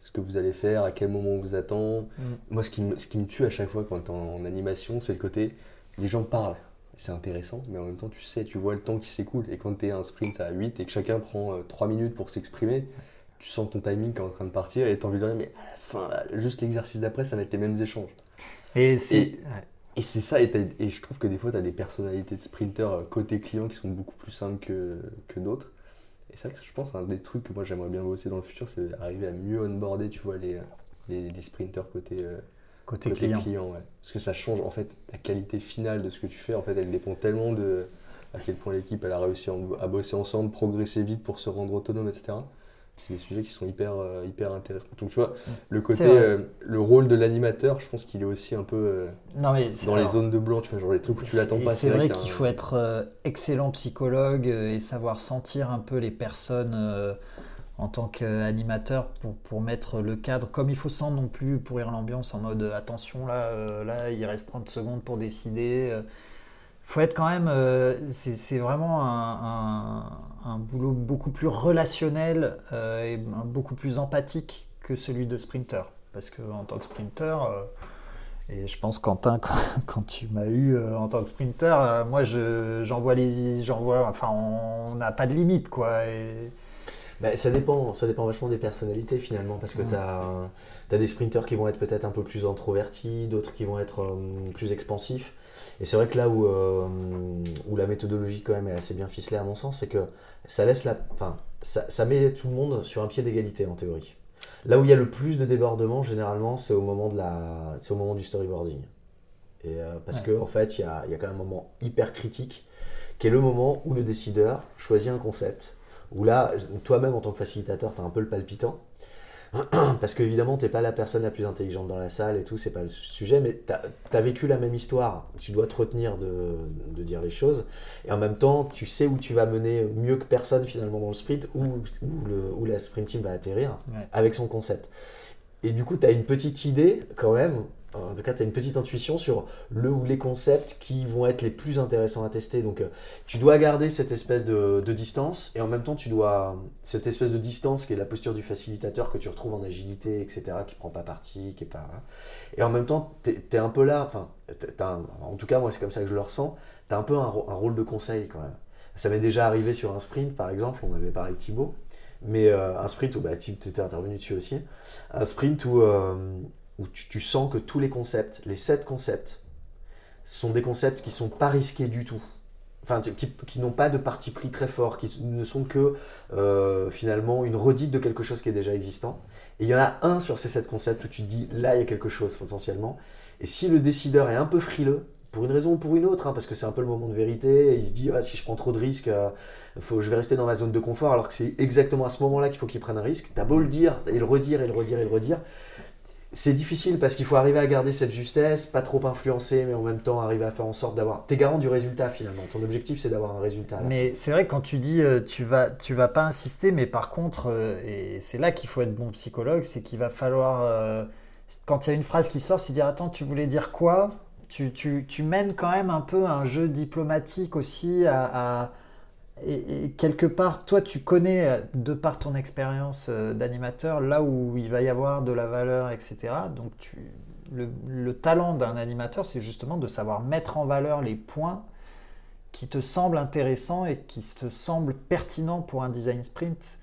ce que vous allez faire, à quel moment on vous attend. Mm. Moi, ce qui, me, ce qui me tue à chaque fois quand tu es en animation, c'est le côté les gens parlent c'est intéressant, mais en même temps, tu sais, tu vois le temps qui s'écoule. Et quand tu es un sprint à 8 et que chacun prend 3 euh, minutes pour s'exprimer, tu sens ton timing qui est en train de partir et tu as envie de dire, mais à la fin, juste l'exercice d'après, ça va être les mêmes échanges. Et c'est. Et, c'est ça, et, et, je trouve que des fois, tu as des personnalités de sprinters euh, côté client qui sont beaucoup plus simples que, que d'autres. Et c'est vrai que je pense un des trucs que moi j'aimerais bien bosser dans le futur, c'est arriver à mieux onboarder, tu vois, les, les, les sprinters côté, euh, Côté, client. Parce que ça change, en fait, la qualité finale de ce que tu fais, en fait, elle dépend tellement de à quel point l'équipe elle a réussi à bosser ensemble, progresser vite pour se rendre autonome, etc. C'est des sujets qui sont hyper, euh, hyper intéressants. Donc tu vois, le côté, euh, le rôle de l'animateur, je pense qu'il est aussi un peu euh, non, mais dans les zones de blanc, tu vois, genre les trucs où tu l'attends pas. C'est vrai qu'il faut être excellent psychologue et savoir sentir un peu les personnes en tant qu'animateur pour, pour, mettre le cadre comme il faut sans non plus pourrir l'ambiance en mode attention là, là il reste 30 secondes pour décider. Faut être quand même, euh, c'est vraiment un, un, boulot beaucoup plus relationnel euh, et beaucoup plus empathique que celui de sprinter. Parce que en tant que sprinter, et je pense Quentin, quand, quand tu m'as eu en tant que sprinter, moi j'envoie les, j'envoie, enfin on n'a pas de limite quoi. Et, bah, ça, dépend, ça dépend vachement des personnalités finalement, parce que tu as, des sprinters qui vont être peut-être un peu plus introvertis, d'autres qui vont être euh, plus expansifs. Et c'est vrai que là où, euh, où la méthodologie quand même est assez bien ficelée à mon sens, c'est que ça laisse la, enfin, ça, ça, met tout le monde sur un pied d'égalité en théorie. Là où il y a le plus de débordements, généralement, c'est au moment de la, c'est au moment du storyboarding. Et euh, parce qu'en en fait, il y a, y a quand même un moment hyper critique, qui est le moment où le décideur choisit un concept où là, toi-même en tant que facilitateur, tu as un peu le palpitant. Parce qu'évidemment, tu n'es pas la personne la plus intelligente dans la salle et tout, c'est pas le sujet, mais tu as, vécu la même histoire. Tu dois te retenir de, de, dire les choses. Et en même temps, tu sais où tu vas mener mieux que personne finalement dans le sprint, où, où, la sprint team va atterrir avec son concept. Et du coup, tu as une petite idée quand même en tout cas, tu as une petite intuition sur le ou les concepts qui vont être les plus intéressants à tester. Donc, euh, tu dois garder cette espèce de, distance et en même temps, tu dois. Cette espèce de distance qui est la posture du facilitateur que tu retrouves en agilité, etc., qui prend pas parti, qui est pas. Hein. Et en même temps, tu es, un peu là. Enfin, en tout cas, moi, c'est comme ça que je le ressens. Tu as un peu un, rôle de conseil quand même. Ça m'est déjà arrivé sur un sprint, par exemple, on avait parlé de Thibaut, mais euh, un sprint où bah, tu étais intervenu dessus aussi. Un sprint où. Euh, où tu, sens que tous les concepts, les sept concepts, sont des concepts qui sont pas risqués du tout. Enfin, qui, n'ont pas de parti pris très fort, qui ne sont que euh, finalement une redite de quelque chose qui est déjà existant. Et il y en a un sur ces sept concepts où tu te dis là il y a quelque chose potentiellement. Et si le décideur est un peu frileux, pour une raison ou pour une autre, hein, parce que c'est un peu le moment de vérité. il se dit, ah, si je prends trop de risques, euh, faut, je vais rester dans ma zone de confort, alors que c'est exactement à ce moment-là qu'il faut qu'il prenne un risque. T'as beau le dire, et le redire, et le redire, et le redire. C'est difficile parce qu'il faut arriver à garder cette justesse, pas trop influencer, mais en même temps arriver à faire en sorte d'avoir. T'es garant du résultat finalement. Ton objectif c'est d'avoir un résultat. Mais c'est vrai quand tu dis euh, tu vas tu vas pas insister, mais par contre euh, et c'est là qu'il faut être bon psychologue, c'est qu'il va falloir quand il y a une phrase qui sort, c'est dire attends tu voulais dire quoi? Tu, tu, tu, mènes quand même un peu un jeu diplomatique aussi à, et, quelque part, toi, tu connais, de par ton expérience euh, d'animateur, là où il va y avoir de la valeur, etc. Donc, tu, le, le talent d'un animateur, c'est justement de savoir mettre en valeur les points qui te semblent intéressants et qui te semblent pertinents pour un design sprint,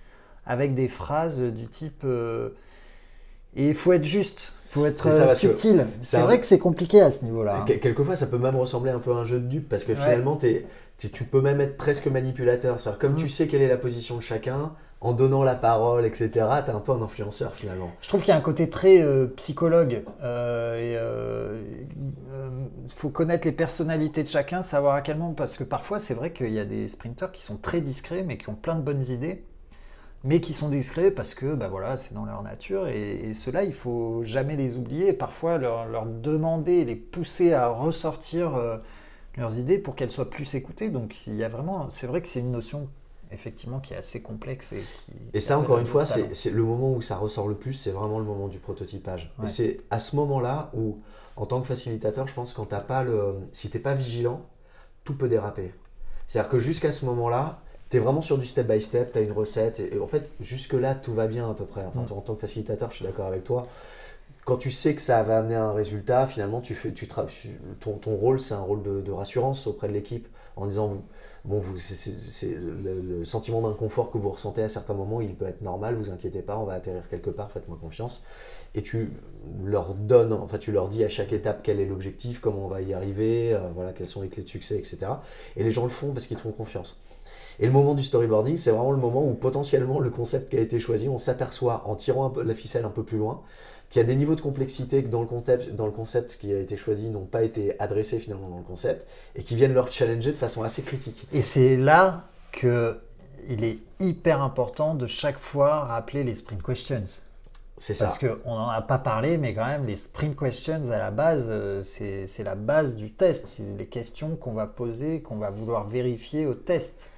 avec des phrases du type euh, et il faut être juste, il faut être euh, subtil. C'est vrai que c'est compliqué à ce niveau-là. Hein. Quelquefois, ça peut même ressembler un peu à un jeu de dupe parce que finalement, tu peux même être presque manipulateur. C'est-à-dire, comme tu mm. sais quelle est la position de chacun, en donnant la parole, etc., tu es un peu un influenceur finalement. Je trouve qu'il y a un côté très euh, psychologue. Euh, il faut connaître les personnalités de chacun, savoir à quel moment. Parce que parfois, c'est vrai qu'il y a des sprinteurs qui sont très discrets, mais qui ont plein de bonnes idées mais qui sont discrets parce que bah voilà, c'est dans leur nature. Et, ceux-là, il faut jamais les oublier. parfois, leur, leur, demander, les pousser à ressortir euh, leurs idées pour qu'elles soient plus écoutées. Donc, il y a vraiment, c'est vrai que c'est une notion effectivement qui est assez complexe et qui et ça encore une fois c'est le moment où ça ressort le plus c'est vraiment le moment du prototypage et c'est à ce moment là où en tant que facilitateur je pense quand t'as pas le si t'es pas vigilant tout peut déraper c'est à dire que jusqu'à ce moment là tu es vraiment sur du step by step, tu as une recette, et, en fait, jusque-là, tout va bien à peu près. Enfin, mm. En tant que facilitateur, je suis d'accord avec toi. Quand tu sais que ça va amener un résultat, finalement, tu fais, tu ton, ton rôle, c'est un rôle de, rassurance auprès de l'équipe, en disant, vous, bon, vous, c'est, le, le, sentiment d'inconfort que vous ressentez à certains moments, il peut être normal, vous inquiétez pas, on va atterrir quelque part, faites-moi confiance. Et tu leur donnes, enfin tu leur dis à chaque étape quel est l'objectif, comment on va y arriver, euh, voilà, quelles sont les clés de succès, etc. Et les gens le font parce qu'ils te font confiance. Et le moment du storyboarding, c'est vraiment le moment où potentiellement le concept qui a été choisi, on s'aperçoit en tirant la ficelle un peu plus loin, qu'il y a des niveaux de complexité que dans le, concept, dans le concept qui a été choisi n'ont pas été adressés finalement dans le concept et qui viennent leur challenger de façon assez critique. Et c'est là que il est hyper important de chaque fois rappeler les sprint questions. C'est ça. Parce qu'on n'en a pas parlé, mais quand même, les sprint questions à la base, euh, c'est la base du test. C'est les questions qu'on va poser, qu'on va vouloir vérifier au test.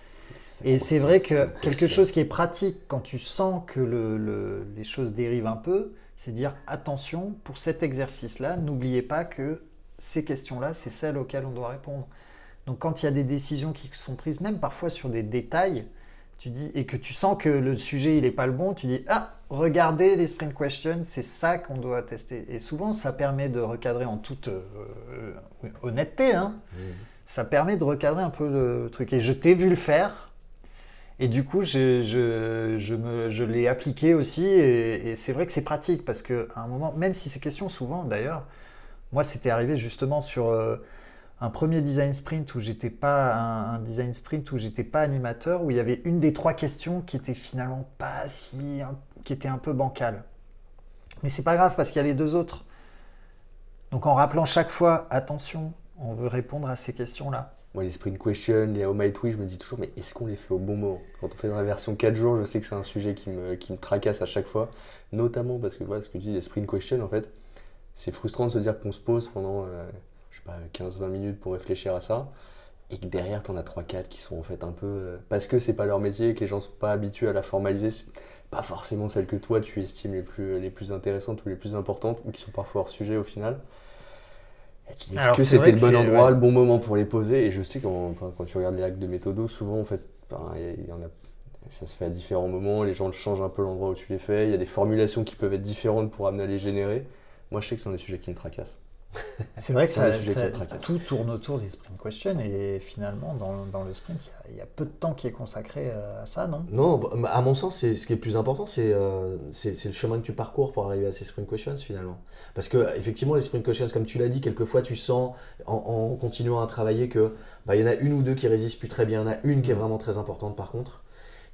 Et c'est vrai que quelque chose qui est pratique quand tu sens que les choses dérivent un peu, c'est dire attention, pour cet exercice-là, n'oubliez pas que ces questions-là, c'est celles auxquelles on doit répondre. Donc quand il y a des décisions qui sont prises, même parfois sur des détails, tu dis, et que tu sens que le sujet il n'est pas le bon, tu dis ah regardez les sprint questions, c'est ça qu'on doit tester. Et souvent ça permet de recadrer en toute euh, honnêteté, hein. ça permet de recadrer un peu le truc. Et je t'ai vu le faire, et du coup, je, je, je, je l'ai appliqué aussi. Et, c'est vrai que c'est pratique parce qu'à un moment, même si ces questions, souvent d'ailleurs, moi, c'était arrivé justement sur euh, un premier design sprint où j'étais pas un, design sprint où j'étais pas animateur, où il y avait une des trois questions qui était finalement pas si, qui était un peu bancale. Mais c'est pas grave parce qu'il y a les deux autres. Donc en rappelant chaque fois, attention, on veut répondre à ces questions-là. Moi, les sprint questions, les how my tweet, je me dis toujours, mais est-ce qu'on les fait au bon moment? Quand on fait dans la version 4 jours, je sais que c'est un sujet qui me, qui me tracasse à chaque fois, notamment parce que voilà, ce que tu dis, les sprint questions, en fait, c'est frustrant de se dire qu'on se pose pendant, euh, je sais pas, 15-20 minutes pour réfléchir à ça, et que derrière, tu en as 3-4 qui sont en fait un peu. Euh, parce que c'est pas leur métier, que les gens sont pas habitués à la formaliser, pas forcément celles que toi tu estimes les plus, les plus intéressantes ou les plus importantes, ou qui sont parfois hors sujet au final. Est-ce que c'était le bon endroit, le bon moment pour les poser Et je sais quand, quand tu regardes les actes de méthodo, souvent en fait, il y en a, ça se fait à différents moments, les gens changent un peu l'endroit où tu les fais, il y a des formulations qui peuvent être différentes pour amener à les générer. Moi je sais que c'est un des sujets qui me tracassent. C'est vrai que ça, tout tourne autour des sprint questions et finalement dans, dans le sprint il y, a peu de temps qui est consacré euh, à ça, non? Non, bah, à mon sens, ce qui est plus important, euh, c'est le chemin que tu parcours pour arriver à ces sprint questions finalement. Parce que effectivement, les sprint questions, comme tu l'as dit, quelquefois tu sens en, continuant à travailler que bah, y en a une ou deux qui résistent plus très bien, il y en a une qui est vraiment très importante par contre.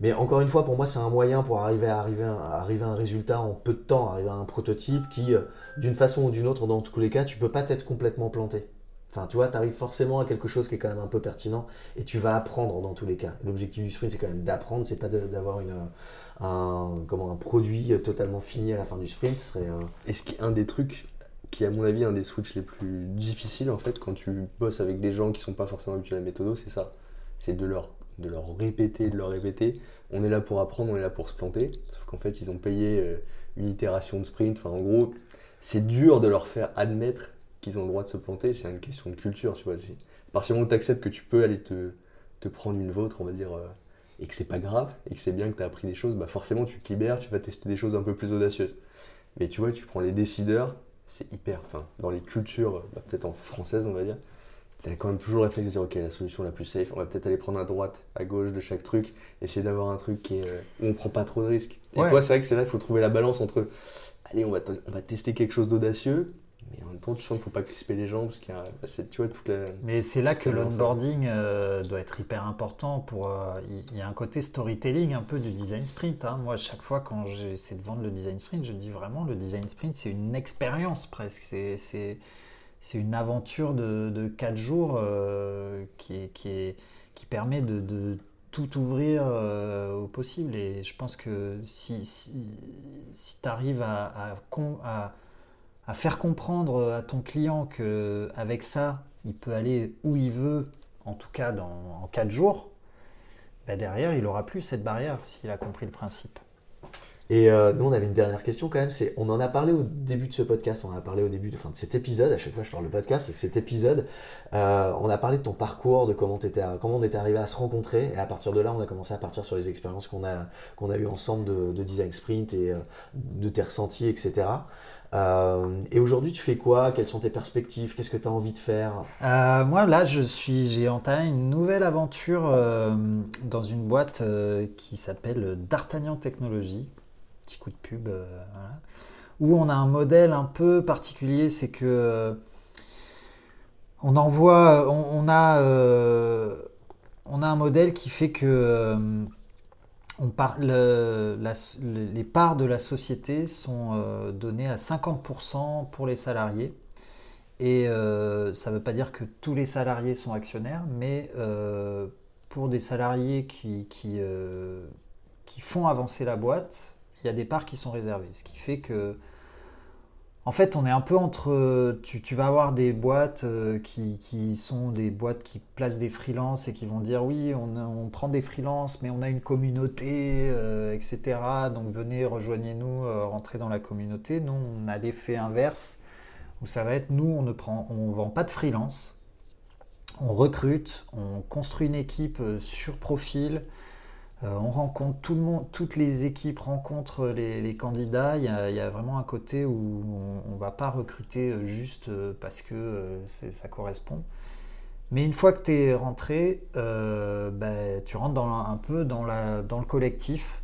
Mais encore une fois, pour moi, c'est un moyen pour arriver à, arriver, à, arriver un résultat en peu de temps, arriver à un prototype qui, euh, d'une façon ou d'une autre, dans tous les cas, tu peux pas t'être complètement planté. Enfin, tu vois, tu arrives forcément à quelque chose qui est quand même un peu pertinent et tu vas apprendre dans tous les cas. L'objectif du sprint, c'est quand même d'apprendre, c'est pas d'avoir une, un, comment, un produit totalement fini à la fin du sprint. Euh, Et ce qui est un des trucs qui à mon avis un des switches les plus difficiles en fait quand tu bosses avec des gens qui sont pas forcément habitués à la méthode, c'est ça. C'est de leur, de leur répéter, de leur répéter. On est là pour apprendre, on est là pour se planter. Sauf qu'en fait, ils ont payé euh, une itération de sprint. Enfin, en gros, c'est dur de leur faire admettre qu'ils ont le droit de se planter, c'est une question de culture, tu vois. À partir du moment où tu acceptes que tu peux aller te, te prendre une vôtre, on va dire, euh, et que c'est pas grave, et que c'est bien que tu as appris des choses, bah forcément tu te libères, tu vas tester des choses un peu plus audacieuses. Mais tu vois, tu prends les décideurs, c'est hyper, enfin, dans les cultures, bah, peut-être en française, on va dire, tu as quand même toujours le réflexe de dire, ok, la solution la plus safe, on va peut-être aller prendre à droite, à gauche de chaque truc, essayer d'avoir un truc qui est, euh, où on prend pas trop de risques. Et toi, c'est vrai que c'est là, il faut trouver la balance entre, allez, on va, on va tester quelque chose d'audacieux, mais en même temps, tu sens qu'il ne faut pas crisper les gens parce qu'il y a, tu vois, toute la. Mais c'est là que l'onboarding euh, doit être hyper important. Pour, euh, il y a un côté storytelling un peu du design sprint. Hein. Moi, chaque fois quand j'essaie de vendre le design sprint, je dis vraiment le design sprint, c'est une expérience presque. C'est, c'est, une aventure de, de 4 jours euh, qui, permet de, tout ouvrir au possible. Et je pense que si, si, tu arrives à, faire comprendre à ton client que avec ça, il peut aller où il veut, en tout cas dans, en 4 jours, bah derrière, il aura plus cette barrière s'il a compris le principe. Et euh, nous, on avait une dernière question quand même. On en a parlé au début de ce podcast, on en a parlé au début de, de cet épisode. À chaque fois, je parle de podcast, c'est cet épisode. Euh, on a parlé de ton parcours, de comment, on était arrivé à se rencontrer. Et à partir de là, on a commencé à partir sur les expériences qu'on a, a eues ensemble de, de, design sprint et euh, de tes ressentis, etc. Et aujourd'hui, tu fais quoi? Quelles sont tes perspectives? Qu'est-ce que tu as envie de faire? Moi, là, je suis, j'ai entamé une nouvelle aventure dans une boîte qui s'appelle D'Artagnan Technologies. Petit coup de pub, voilà. Où on a un modèle un peu particulier, c'est que on envoie, on, a, on a un modèle qui fait que les parts de la société sont euh, données à 50% pour les salariés. Et euh, ça ne veut pas dire que tous les salariés sont actionnaires, mais euh, pour des salariés qui, font avancer la boîte, il y a des parts qui sont réservées. Ce qui fait que en fait, on est un peu entre. Tu, vas avoir des boîtes euh, qui, sont des boîtes qui placent des freelances et qui vont dire oui, on, prend des freelances, mais on a une communauté, euh, etc. Donc venez, rejoignez-nous, euh, rentrez dans la communauté. Nous, on a l'effet inverse où ça va être nous, on ne prend, on vend pas de freelance. On recrute, on construit une équipe sur profil. Euh, on rencontre tout le monde, toutes les équipes rencontrent les, candidats. Il y, a, vraiment un côté où on ne va pas recruter euh, juste euh, parce que ça correspond. Mais une fois que tu es rentré, ben, tu rentres un peu dans, le collectif.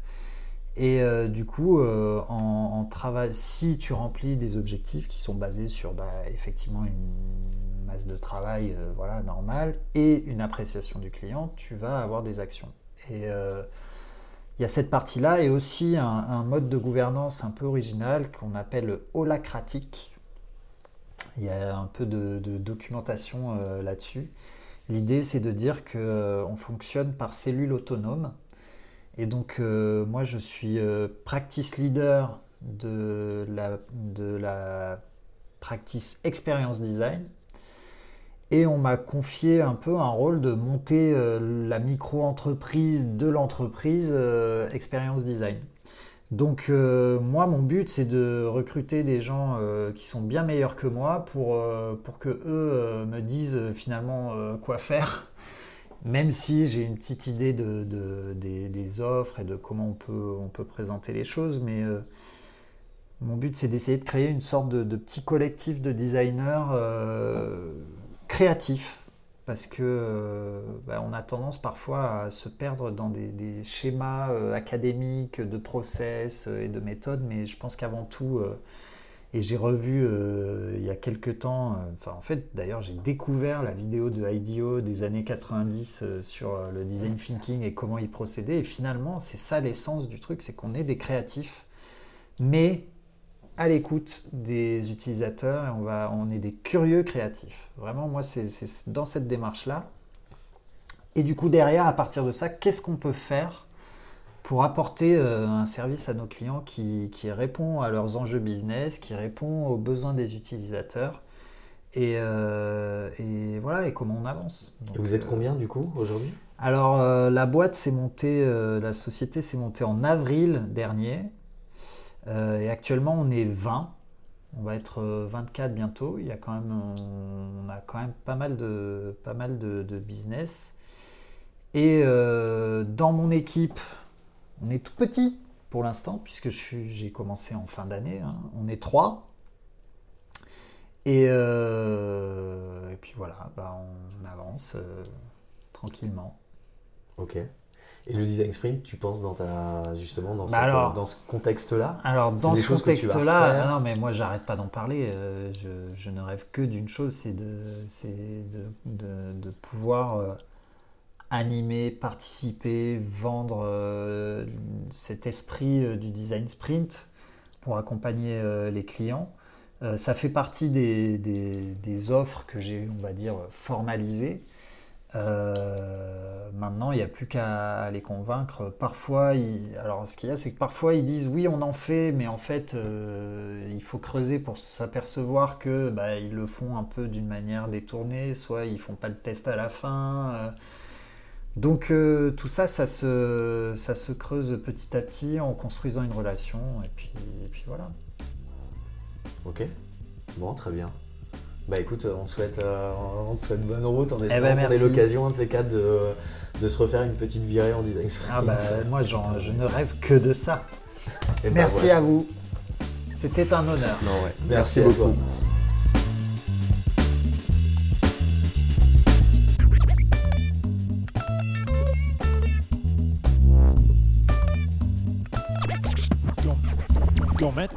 Et du coup, en, si tu remplis des objectifs qui sont basés sur bah, effectivement une masse de travail voilà, normale et une appréciation du client, tu vas avoir des actions. Et euh, il y a cette partie-là et aussi un, mode de gouvernance un peu original qu'on appelle holacratique. Il y a un peu de, documentation euh, là-dessus. L'idée, c'est de dire qu'on euh, fonctionne par cellules autonomes. Et donc, moi, je suis practice leader de la, de la practice experience design. Et on m'a confié un peu un rôle de monter euh, la micro-entreprise de l'entreprise euh, Experience Design. Donc euh, moi, mon but, c'est de recruter des gens qui sont bien meilleurs que moi pour, pour que eux me disent finalement quoi faire. Même si j'ai une petite idée de, des, offres et de comment on peut, on peut présenter les choses, mais mon but, c'est d'essayer de créer une sorte de, petit collectif de designers créatif parce que euh, bah, on a tendance parfois à se perdre dans des, schémas euh, académiques de process euh, et de méthodes, mais je pense qu'avant tout, et j'ai revu il y a quelques temps, enfin en fait d'ailleurs j'ai découvert la vidéo de IDEO des années 90 sur le design thinking et comment il procédait, et finalement c'est ça l'essence du truc, c'est qu'on est des créatifs, mais à l'écoute des utilisateurs et on, va, on est des curieux créatifs. Vraiment, moi, c'est dans cette démarche-là. Et du coup, derrière, à partir de ça, qu'est-ce qu'on peut faire pour apporter euh, un service à nos clients qui, répond à leurs enjeux business, qui répond aux besoins des utilisateurs et, euh, voilà, et comment on avance. et vous êtes combien du coup aujourd'hui? Alors la boîte s'est montée, la société s'est montée en avril dernier. Euh, et actuellement, on est 20. On va être 24 euh, bientôt. Il y a quand même, on a quand même pas mal de, pas mal de, business. Et euh, dans mon équipe, on est tout petit pour l'instant, puisque j'ai commencé en fin d'année. Hein. On est trois. Et, et puis voilà, bah, on avance tranquillement. Ok. Et le design sprint, tu penses dans ta justement dans, bah dans ce contexte-là Alors dans ce contexte-là, non mais moi j'arrête pas d'en parler. Euh, je, ne rêve que d'une chose, c'est de, de, de, pouvoir euh, animer, participer, vendre euh, cet esprit du design sprint pour accompagner les clients. ça fait partie des, des, des offres que j'ai, on va dire, formalisées. Euh, maintenant, il n'y a plus qu'à les convaincre. Parfois, alors ce qu'il y a, c'est que parfois ils disent oui, on en fait, mais en fait, euh, il faut creuser pour s'apercevoir que bah, ils le font un peu d'une manière détournée, soit ils font pas de test à la fin. Euh. Donc tout ça, ça se, creuse petit à petit en construisant une relation, et puis voilà. Ok, bon, très bien. Bah écoute, on te souhaite, euh, on souhaite bonne route en eh ben, espérant qu'on ait l'occasion, un de ces quatre, de, de, se refaire une petite virée en design Ah bah, moi, je ne rêve que de ça. Eh ben, Merci à vous. C'était un honneur. Non, ouais. Merci, beaucoup. Gourmet